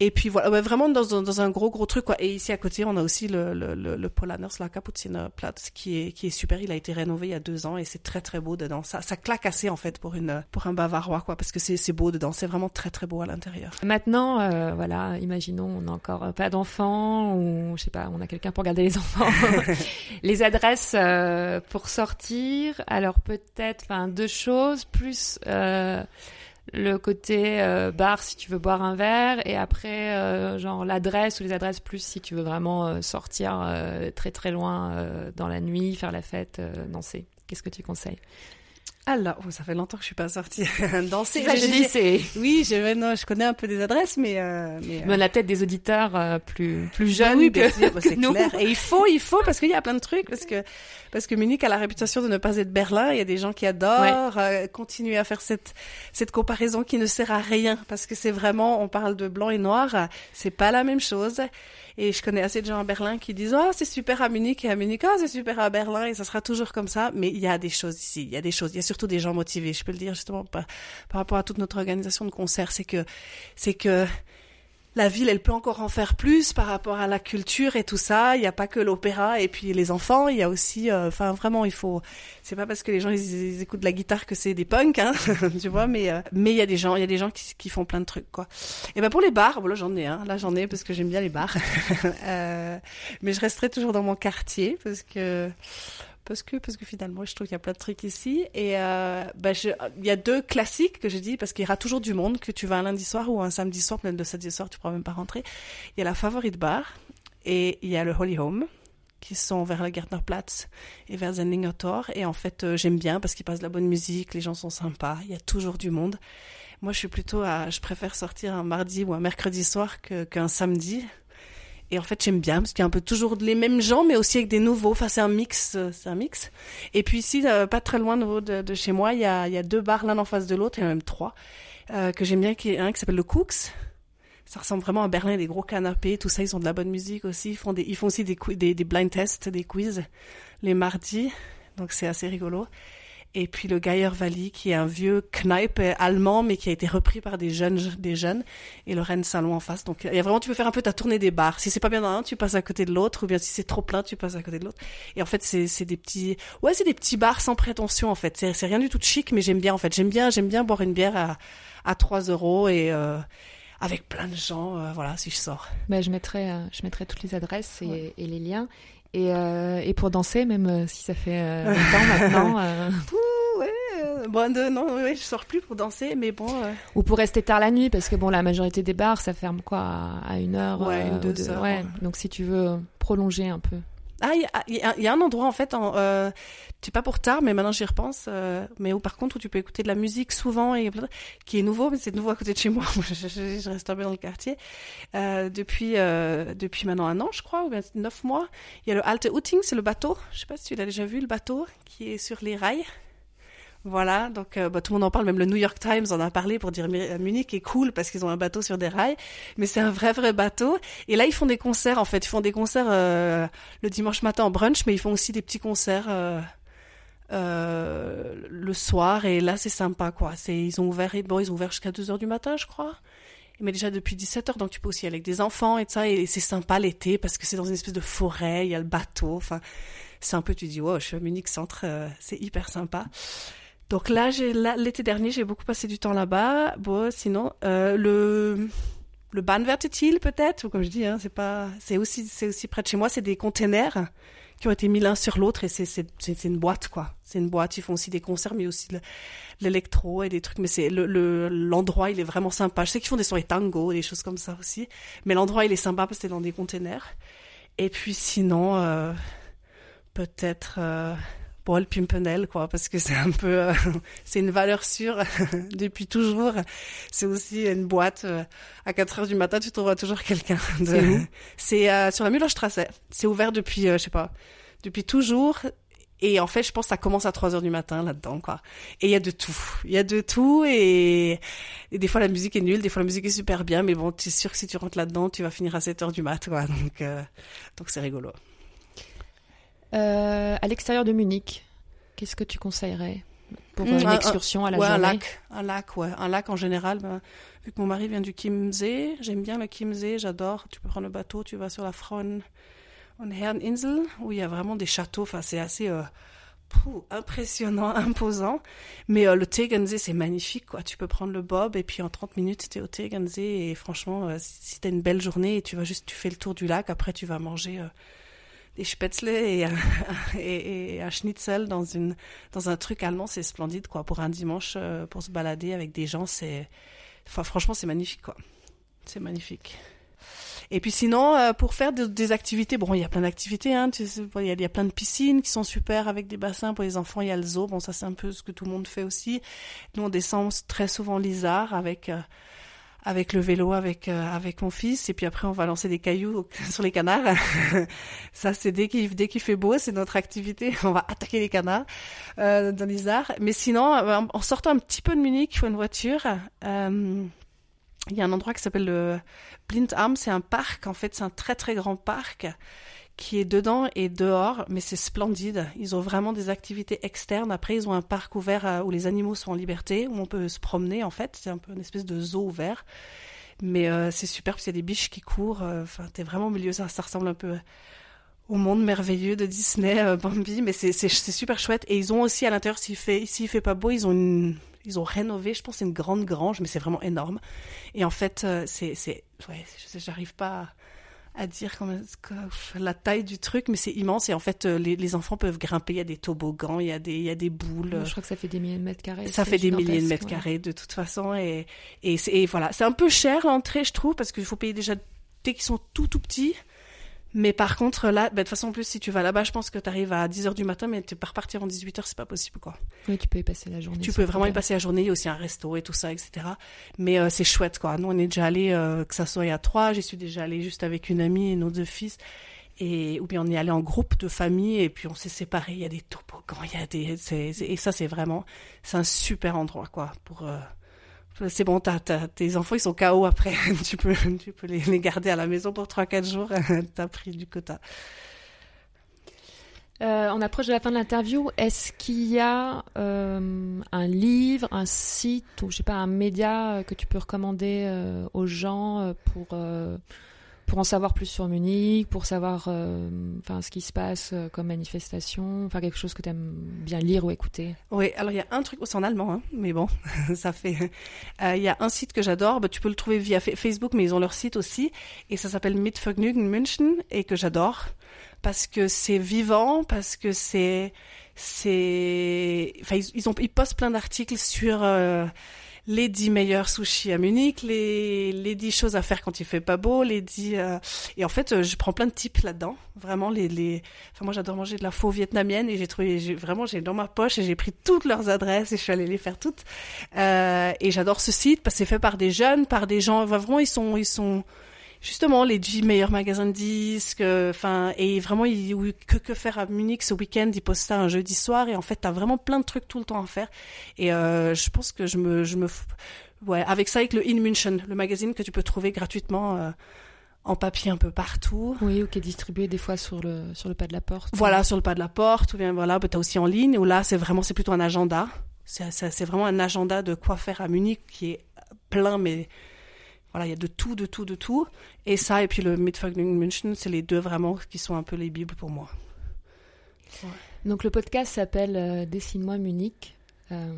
Et puis voilà, ouais, vraiment dans un, dans un gros gros truc quoi. Et ici à côté, on a aussi le le le, le Polaners, la Kapuzinerplatz, qui est qui est super. Il a été rénové il y a deux ans et c'est très très beau dedans. Ça ça claque assez en fait pour une pour un Bavarois quoi, parce que c'est c'est beau dedans. C'est vraiment très très beau à l'intérieur. Maintenant, euh, voilà, imaginons on n'a encore pas d'enfants ou je sais pas, on a quelqu'un pour garder les enfants. *laughs* les adresses euh, pour sortir. Alors peut-être, enfin deux choses plus. Euh, le côté euh, bar si tu veux boire un verre et après euh, genre l'adresse ou les adresses plus si tu veux vraiment sortir très très loin dans la nuit, faire la fête, danser. Qu'est-ce que tu conseilles? Alors, oh, ça fait longtemps que je suis pas sortie *laughs* danser. Ça, je dis, c'est. Oui, je, connais un peu des adresses, mais. Euh, mais, on a peut-être des auditeurs euh, plus plus jeunes oui, que, sûr, c'est *laughs* clair. Et il faut, il faut, parce qu'il y a plein de trucs, parce que parce que Munich a la réputation de ne pas être Berlin. Il y a des gens qui adorent euh, continuer à faire cette cette comparaison qui ne sert à rien, parce que c'est vraiment, on parle de blanc et noir, c'est pas la même chose. Et je connais assez de gens à Berlin qui disent oh c'est super à Munich et à Munich oh c'est super à Berlin et ça sera toujours comme ça. Mais il y a des choses ici, il y a des choses, il y a surtout des gens motivés. Je peux le dire justement par, par rapport à toute notre organisation de concert, c'est que c'est que la ville, elle peut encore en faire plus par rapport à la culture et tout ça. Il n'y a pas que l'opéra et puis les enfants. Il y a aussi, euh, enfin vraiment, il faut. C'est pas parce que les gens ils, écoutent de la guitare que c'est des punks, hein, *laughs* tu vois. Mais euh, mais il y a des gens, il y a des gens qui, font plein de trucs, quoi. Et ben pour les bars, bon, là j'en ai, hein, là j'en ai parce que j'aime bien les bars. *laughs* euh, mais je resterai toujours dans mon quartier parce que parce que parce que finalement je trouve qu'il y a plein de trucs ici. Et euh, bah, il y a deux classiques que je dis parce qu'il y aura toujours du monde que tu vas un lundi soir ou un samedi soir même de samedi soir tu pourras même pas rentrer. Il y a la Favorite Bar et il y a le Holy Home qui sont vers le Gärtnerplatz et vers Zenlinger Tor. Et en fait euh, j'aime bien parce qu'ils passent de la bonne musique les gens sont sympas il y a toujours du monde. Moi je suis plutôt à je préfère sortir un mardi ou un mercredi soir qu'un samedi et en fait, j'aime bien parce qu'il y a un peu toujours les mêmes gens, mais aussi avec des nouveaux. Enfin, c'est un mix, euh, c'est un mix. Et puis ici, euh, pas très loin de, chez moi, il y a, deux bars l'un en face de l'autre, il y en a même trois, euh, que j'aime bien. Qui un qui s'appelle le Cooks. Ça ressemble vraiment à Berlin, des gros canapés, tout ça. Ils ont de la bonne musique aussi. Ils font des, ils font aussi des, des blind tests, des quiz les mardis. Donc c'est assez rigolo et puis le Geier Valley qui est un vieux Kneipe allemand mais qui a été repris par des jeunes des jeunes. Et le Rennes Salon en face. Donc il y a vraiment tu peux faire un peu ta tournée des bars. Si c'est pas bien dans un tu passes à côté de l'autre. Ou bien si c'est trop plein tu passes à côté de l'autre. Et en fait c'est c'est des petits ouais c'est des petits bars sans prétention en fait. C'est c'est rien du tout chic mais j'aime bien en fait. J'aime bien j'aime bien boire une bière à à 3 euros et euh, avec plein de gens, euh, voilà, si je sors. Ben, je mettrai, euh, je mettrai toutes les adresses et, et les liens. Et, euh, et pour danser, même euh, si ça fait euh, longtemps *laughs* maintenant. Euh... Ouais, bon, de, non, ouais, je sors plus pour danser, mais bon. Ou pour rester tard la nuit, parce que bon, la majorité des bars, ça ferme quoi à une heure. Ouais, une, deux, heures. Ouais. Donc si tu veux prolonger un peu. Ah, il y, a un endroit en fait, en, euh, c'est pas pour tard, mais maintenant j'y repense, euh, mais où par contre où tu peux écouter de la musique souvent et qui est nouveau, mais c'est nouveau à côté de chez moi. *laughs* je, reste un peu dans le quartier euh, depuis euh, depuis maintenant un an, je crois, ou bien neuf mois. Il y a le Alte Utting, c'est le bateau. Je sais pas si tu l'as déjà vu, le bateau qui est sur les rails. Voilà, donc euh, bah, tout le monde en parle, même le New York Times en a parlé pour dire euh, Munich est cool parce qu'ils ont un bateau sur des rails, mais c'est un vrai vrai bateau. Et là ils font des concerts en fait, ils font des concerts euh, le dimanche matin en brunch, mais ils font aussi des petits concerts euh, euh, le soir. Et là c'est sympa quoi. C'est ils ont ouvert, bon ils ont ouvert jusqu'à 2 heures du matin je crois. Mais déjà depuis 17 heures, donc tu peux aussi aller avec des enfants et ça. Et c'est sympa l'été parce que c'est dans une espèce de forêt, il y a le bateau. Enfin, c'est un peu, tu dis, wow, je suis à Munich Centre, c'est hyper sympa. Donc là, l'été dernier, j'ai beaucoup passé du temps là-bas. Bon, sinon, euh, le le Bahnwertetil peut-être, ou comme je dis, hein, c'est pas, c'est aussi c'est aussi près de chez moi. C'est des containers qui ont été mis l'un sur l'autre et c'est une boîte quoi. C'est une boîte. Ils font aussi des concerts, mais aussi l'électro et des trucs. Mais c'est le l'endroit, il est vraiment sympa. Je sais qu'ils font des soirées tango, des choses comme ça aussi. Mais l'endroit, il est sympa parce que c'est dans des containers. Et puis sinon, euh, peut-être. Euh, Paul Pimpernel, quoi, parce que c'est un peu, euh, *laughs* c'est une valeur sûre *laughs* depuis toujours. C'est aussi une boîte. Euh, à 4 heures du matin, tu trouveras toujours quelqu'un. De... C'est euh, sur la Mullerstrasse. C'est ouvert depuis, je sais pas, depuis toujours. Et en fait, je pense que ça commence à 3 heures du matin là-dedans, quoi. Et il y a de tout. Il y a de tout et... et, des fois la musique est nulle, des fois la musique est super bien, mais bon, tu es sûr que si tu rentres là-dedans, tu vas finir à 7 heures du mat, quoi. Donc, donc c'est rigolo. Euh, à l'extérieur de Munich, qu'est-ce que tu conseillerais pour mmh, une excursion à la ouais, journée un lac, un lac, ouais, un lac en général. Ben, vu que mon mari vient du Chiemsee, j'aime bien le Chiemsee, j'adore. Tu peux prendre le bateau, tu vas sur la Frauen und Herreninsel où il y a vraiment des châteaux. Enfin, c'est assez euh, impressionnant, *laughs* imposant. Mais euh, le Tegensee, c'est magnifique, quoi. Tu peux prendre le bob et puis en 30 minutes, tu es au Tegensee et franchement, euh, si tu as une belle journée et tu vas juste, tu fais le tour du lac, après tu vas manger euh, des spätzle *laughs* et, un schnitzel dans une dans un truc allemand, c'est splendide quoi. Pour un dimanche, euh, pour se balader avec des gens, c'est franchement c'est magnifique quoi. C'est magnifique. Et puis sinon, euh, pour faire des activités, bon, il y a plein d'activités, hein, il y, a, y a plein de piscines qui sont super avec des bassins pour les enfants, il y a le zoo, bon, ça c'est un peu ce que tout le monde fait aussi. Nous, on descend très souvent l'Isard avec... Euh, avec le vélo avec euh, avec mon fils et puis après on va lancer des cailloux *laughs* sur les canards. *laughs* ça c'est dès qu'il dès qu'il fait beau, c'est notre activité. *laughs* On va attaquer les canards euh, dans l'Isard. Mais sinon, euh, en sortant un petit peu de Munich, il faut une voiture. Il y a un endroit qui s'appelle le Blindarm, c'est un parc. En fait, c'est un très très grand parc qui est dedans et dehors, mais c'est splendide. Ils ont vraiment des activités externes. Après, ils ont un parc ouvert euh, où les animaux sont en liberté, où on peut se promener en fait. C'est un peu une espèce de zoo ouvert. Mais euh, c'est super, parce qu'il y a des biches qui courent. Euh, enfin, t'es vraiment au milieu, ça, ressemble un peu au monde merveilleux de Disney, Bambi, mais c'est super chouette. Et ils ont aussi à l'intérieur, s'il fait, fait pas beau, ils ont ils ont rénové, je pense, une grande grange, mais c'est vraiment énorme. Et en fait, c'est, c'est, ouais, j'arrive pas à dire la taille du truc, mais c'est immense et en fait euh, les, les, enfants peuvent grimper. Il y a des toboggans, il y a des, il y a des boules. je crois que ça fait des milliers de mètres carrés. Ça fait des milliers de mètres carrés de toute façon et et, et voilà, c'est un peu cher l'entrée je trouve parce qu'il faut payer déjà dès qu'ils sont tout tout petits. Mais par contre, là, bah, de toute façon, en plus, si tu vas là-bas, je pense que tu arrives à 10h du matin, mais tu peux repartir avant 18h, c'est pas possible, quoi. Oui, tu peux y passer la journée. Tu peux vraiment y passer la journée. Il y a aussi un resto et tout ça, etc. Mais euh, c'est chouette, quoi. Nous, on est déjà allé, euh, que ça soit il y a trois, j'y suis déjà allé juste avec une amie et nos deux fils. Et, ou bien on est allé en groupe de famille et puis on s'est séparés. Il y a des toboggans, il y a des, et ça, c'est vraiment, c'est un super endroit, quoi, pour, euh, c'est bon, tes enfants, ils sont KO après. *laughs* tu peux, tu peux les, garder à la maison pour 3-4 jours. *laughs* t'as pris du quota. Euh, on approche de la fin de l'interview. Est-ce qu'il y a euh, un livre, un site ou je sais pas un média que tu peux recommander euh, aux gens pour pour en savoir plus sur Munich, pour savoir euh, enfin ce qui se passe euh, comme manifestation, enfin quelque chose que tu aimes bien lire ou écouter. Oui, alors il y a un truc, c'est en allemand, hein, mais bon, *laughs* ça fait. Euh, il y a un site que j'adore, bah, tu peux le trouver via Facebook, mais ils ont leur site aussi, et ça s'appelle Mitvergnügen München, et que j'adore parce que c'est vivant, parce que c'est c'est, enfin ils, ont ils postent plein d'articles sur les dix meilleurs sushis à Munich, les, les dix choses à faire quand il fait pas beau, les dix... Euh, et en fait, euh, je prends plein de tips là-dedans. Vraiment, les, les... Enfin, moi, j'adore manger de la faux vietnamienne et j'ai trouvé... Vraiment, j'ai dans ma poche et j'ai pris toutes leurs adresses et je suis allée les faire toutes. Euh, et j'adore ce site parce que c'est fait par des jeunes, par des gens... Vraiment, ils sont... Ils sont justement les 10 meilleurs magasins de disques enfin et vraiment il, que que faire à Munich ce week-end il poste ça un jeudi soir et en fait t'as vraiment plein de trucs tout le temps à faire et euh, je pense que je me je me ouais avec ça avec le In München le magazine que tu peux trouver gratuitement euh, en papier un peu partout. Oui, ou qui est distribué des fois sur le sur le pas de la porte. Voilà, sur le pas de la porte, ou bien voilà, tu as aussi en ligne, où là, c'est vraiment, c'est plutôt un agenda. C'est, c'est vraiment un agenda de quoi faire à Munich qui est plein, mais voilà, il y a de tout, de tout, de tout. Et ça, et puis le Mitvergnügen München, c'est les deux vraiment qui sont un peu les bibles pour moi. Donc le podcast s'appelle euh, Dessine-moi Munich. Euh,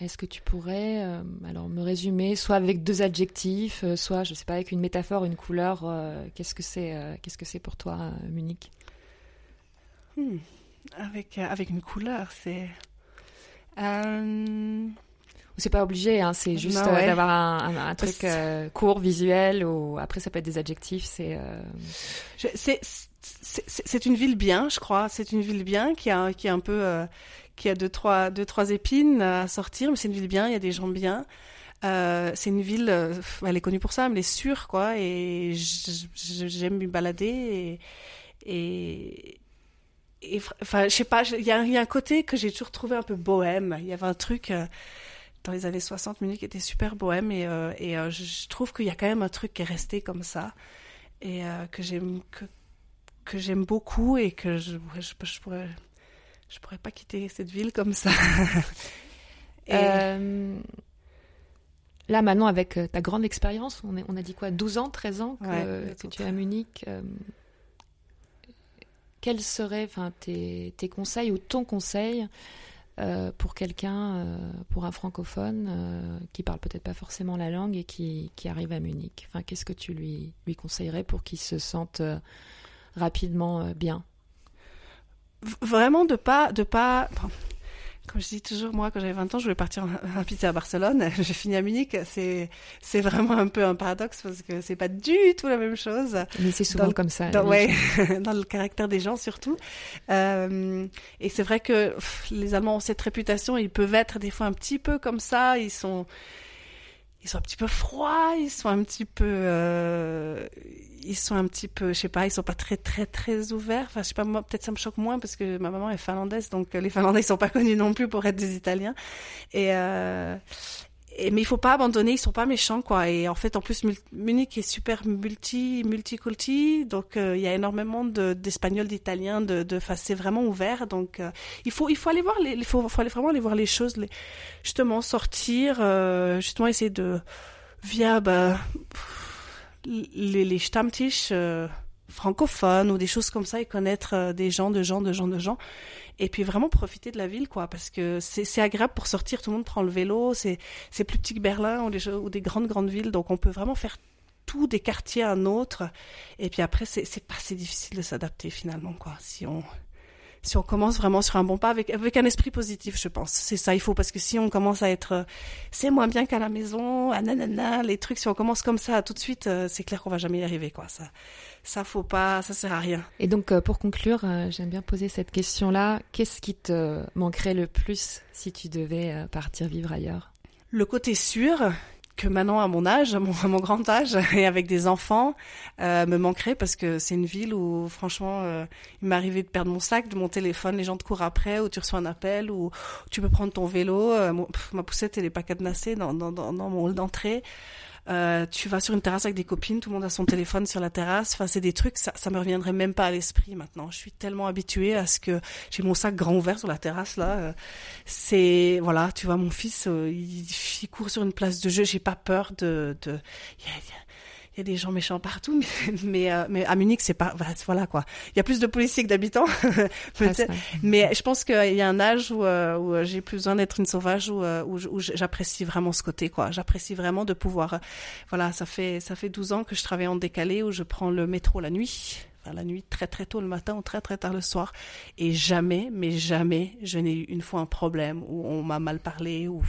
est-ce que tu pourrais euh, alors me résumer soit avec deux adjectifs, soit je sais pas avec une métaphore, une couleur. qu'est-ce que c'est Qu'est-ce que c'est pour toi Munich? Hmm. Avec avec une couleur, c'est c'est pas obligé, hein, c'est juste euh, d'avoir un, un, truc euh, court, visuel, ou après ça peut être des adjectifs. C'est euh... c'est une ville bien, je crois. C'est une ville bien qui a qui a un peu euh, qui a deux trois deux trois épines à sortir, mais c'est une ville bien. Il y a des gens bien. c'est une ville, elle est connue pour ça, mais elle est sûre, quoi. Et j'aime m'y balader et, et enfin, je sais pas, il y, a, y a un côté que j'ai toujours trouvé un peu bohème. Il y avait un truc dans les années 60, Munich était super bohème et, euh, et euh, je, trouve qu'il y a quand même un truc qui est resté comme ça et euh, que j'aime que, que j'aime beaucoup et que je, je, pourrais je pourrais pas quitter cette ville comme ça. *laughs* Là maintenant avec ta grande expérience, on, on a dit quoi 12 ans, 13 ans que, que tu es à Munich. quels seraient tes, tes conseils ou ton conseil euh, pour quelqu'un, euh, pour un francophone euh, qui parle peut-être pas forcément la langue et qui, arrive à Munich. Enfin, Qu'est-ce que tu lui, lui conseillerais pour qu'il se sente rapidement bien? Vraiment de pas... De pas comme je dis toujours, moi, quand j'avais 20 ans, je voulais partir habiter à Barcelone. *laughs* J'ai fini à Munich. C'est, c'est vraiment un peu un paradoxe parce que c'est pas du tout la même chose. Mais c'est souvent comme ça. Dans, ouais, *laughs* dans le caractère des gens surtout. Euh, et c'est vrai que les Allemands ont cette réputation. Ils peuvent être des fois un petit peu comme ça. Ils sont, ils sont un petit peu froids. Ils sont un petit peu, euh, ils sont un petit peu, je sais pas, ils sont pas très très très ouverts. Enfin, je sais pas, moi peut-être ça me choque moins parce que ma maman est finlandaise, donc euh, les Finlandais ils sont pas connus non plus pour être des Italiens. Et, euh, et mais il faut pas abandonner, ils sont pas méchants quoi. Et en fait, en plus Munich est super multi multiculti, donc euh, il y a énormément d'espagnols, d'italiens, de, de, enfin c'est vraiment ouvert. Donc euh, il faut il faut aller voir les, il faut, faut aller vraiment aller voir les choses, les, justement sortir, justement essayer de via bah les, les Stammtisch euh, francophones ou des choses comme ça et connaître euh, des gens, de gens, de gens, de gens. Et puis vraiment profiter de la ville, quoi, parce que c'est agréable pour sortir. Tout le monde prend le vélo. C'est plus petit que Berlin ou des, ou des grandes, grandes villes. Donc on peut vraiment faire tout des quartiers à un autre. Et puis après, c'est pas si difficile de s'adapter finalement, quoi. Si on, si on commence vraiment sur un bon pas avec avec un esprit positif, je pense. C'est ça, il faut parce que si on commence à être euh, c'est moins bien qu'à la maison, ah nanana, les trucs, si on commence comme ça tout de suite, euh, c'est clair qu'on va jamais y arriver, quoi. Ça, ça faut pas, ça sert à rien. Et donc euh, pour conclure, j'aime bien poser cette question-là. Qu'est-ce qui te manquerait le plus si tu devais partir vivre ailleurs? Le côté sûr, que maintenant à mon âge, à mon, grand âge, *laughs* et avec des enfants, euh, me manquerait parce que c'est une ville où franchement, euh, il m'est arrivé de perdre mon sac, de mon téléphone, les gens te courent après, ou tu reçois un appel, ou tu peux prendre ton vélo. Euh, ma poussette elle est pas cadenassée dans, dans, dans mon hall d'entrée. Euh, tu vas sur une terrasse avec des copines, tout le monde a son téléphone sur la terrasse. Enfin, c'est des trucs, ça, ça me reviendrait même pas à l'esprit maintenant. Je suis tellement habituée à ce que j'ai mon sac grand ouvert sur la terrasse là. Euh, c'est voilà, tu vois, mon fils, euh, il, il, court sur une place de jeu. J'ai pas peur de. de... il y a des gens méchants partout, mais *laughs* mais, euh, mais à Munich c'est pas voilà quoi. Il y a plus de policiers que d'habitants, *laughs* peut-être. mais je pense qu'il y a un âge où, euh, où j'ai plus besoin d'être une sauvage, où, euh, où, où j'apprécie vraiment ce côté quoi. J'apprécie vraiment de pouvoir, voilà, ça fait ça fait 12 ans que je travaille en décalé, où je prends le métro la nuit la nuit très très tôt le matin ou très très tard le soir et jamais mais jamais je n'ai eu une fois un problème où on m'a mal parlé ou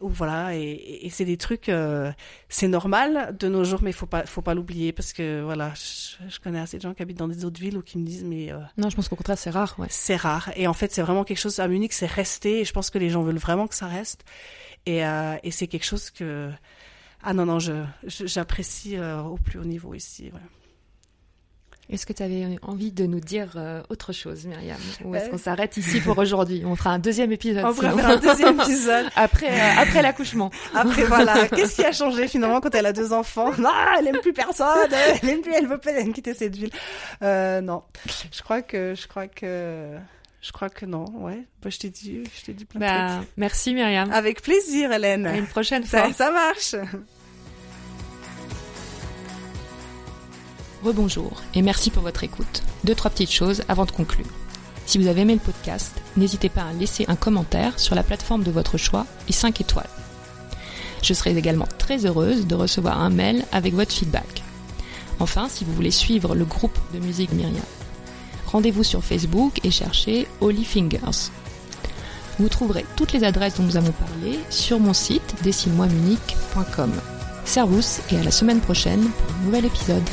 ou voilà et, et c'est des trucs euh, c'est normal de nos jours mais faut pas faut pas l'oublier parce que voilà je, je, connais assez de gens qui habitent dans des autres villes ou qui me disent mais euh, non je pense qu'au contraire c'est rare ouais. c'est rare et en fait c'est vraiment quelque chose à Munich c'est resté et je pense que les gens veulent vraiment que ça reste et euh, et c'est quelque chose que ah non non je j'apprécie au plus haut niveau ici ouais. Est-ce que tu avais envie de nous dire euh, autre chose, Myriam Ou est-ce euh... qu'on s'arrête ici pour aujourd'hui? On fera un deuxième épisode. On fera un deuxième *laughs* épisode. après euh, après l'accouchement. Après, voilà. *laughs* Qu'est-ce qui a changé finalement quand elle a deux enfants? Non, elle aime plus personne. Elle aime plus, elle veut pas quitter cette ville. Euh, non. Je crois que, je crois que... Je crois que non, ouais. Bah, je t'ai dit, je t'ai dit plein bah, de trucs. Merci Myriam. Avec plaisir, Hélène. À une prochaine fois. Ça, ça marche. Rebonjour et merci pour votre écoute. Deux, trois petites choses avant de conclure. Si vous avez aimé le podcast, n'hésitez pas à laisser un commentaire sur la plateforme de votre choix et 5 étoiles. Je serai également très heureuse de recevoir un mail avec votre feedback. Enfin, si vous voulez suivre le groupe de musique Myriam, rendez-vous sur Facebook et cherchez Holy Fingers. Vous trouverez toutes les adresses dont nous avons parlé sur mon site dessine-moi-munique.com. Servus et à la semaine prochaine pour un nouvel épisode.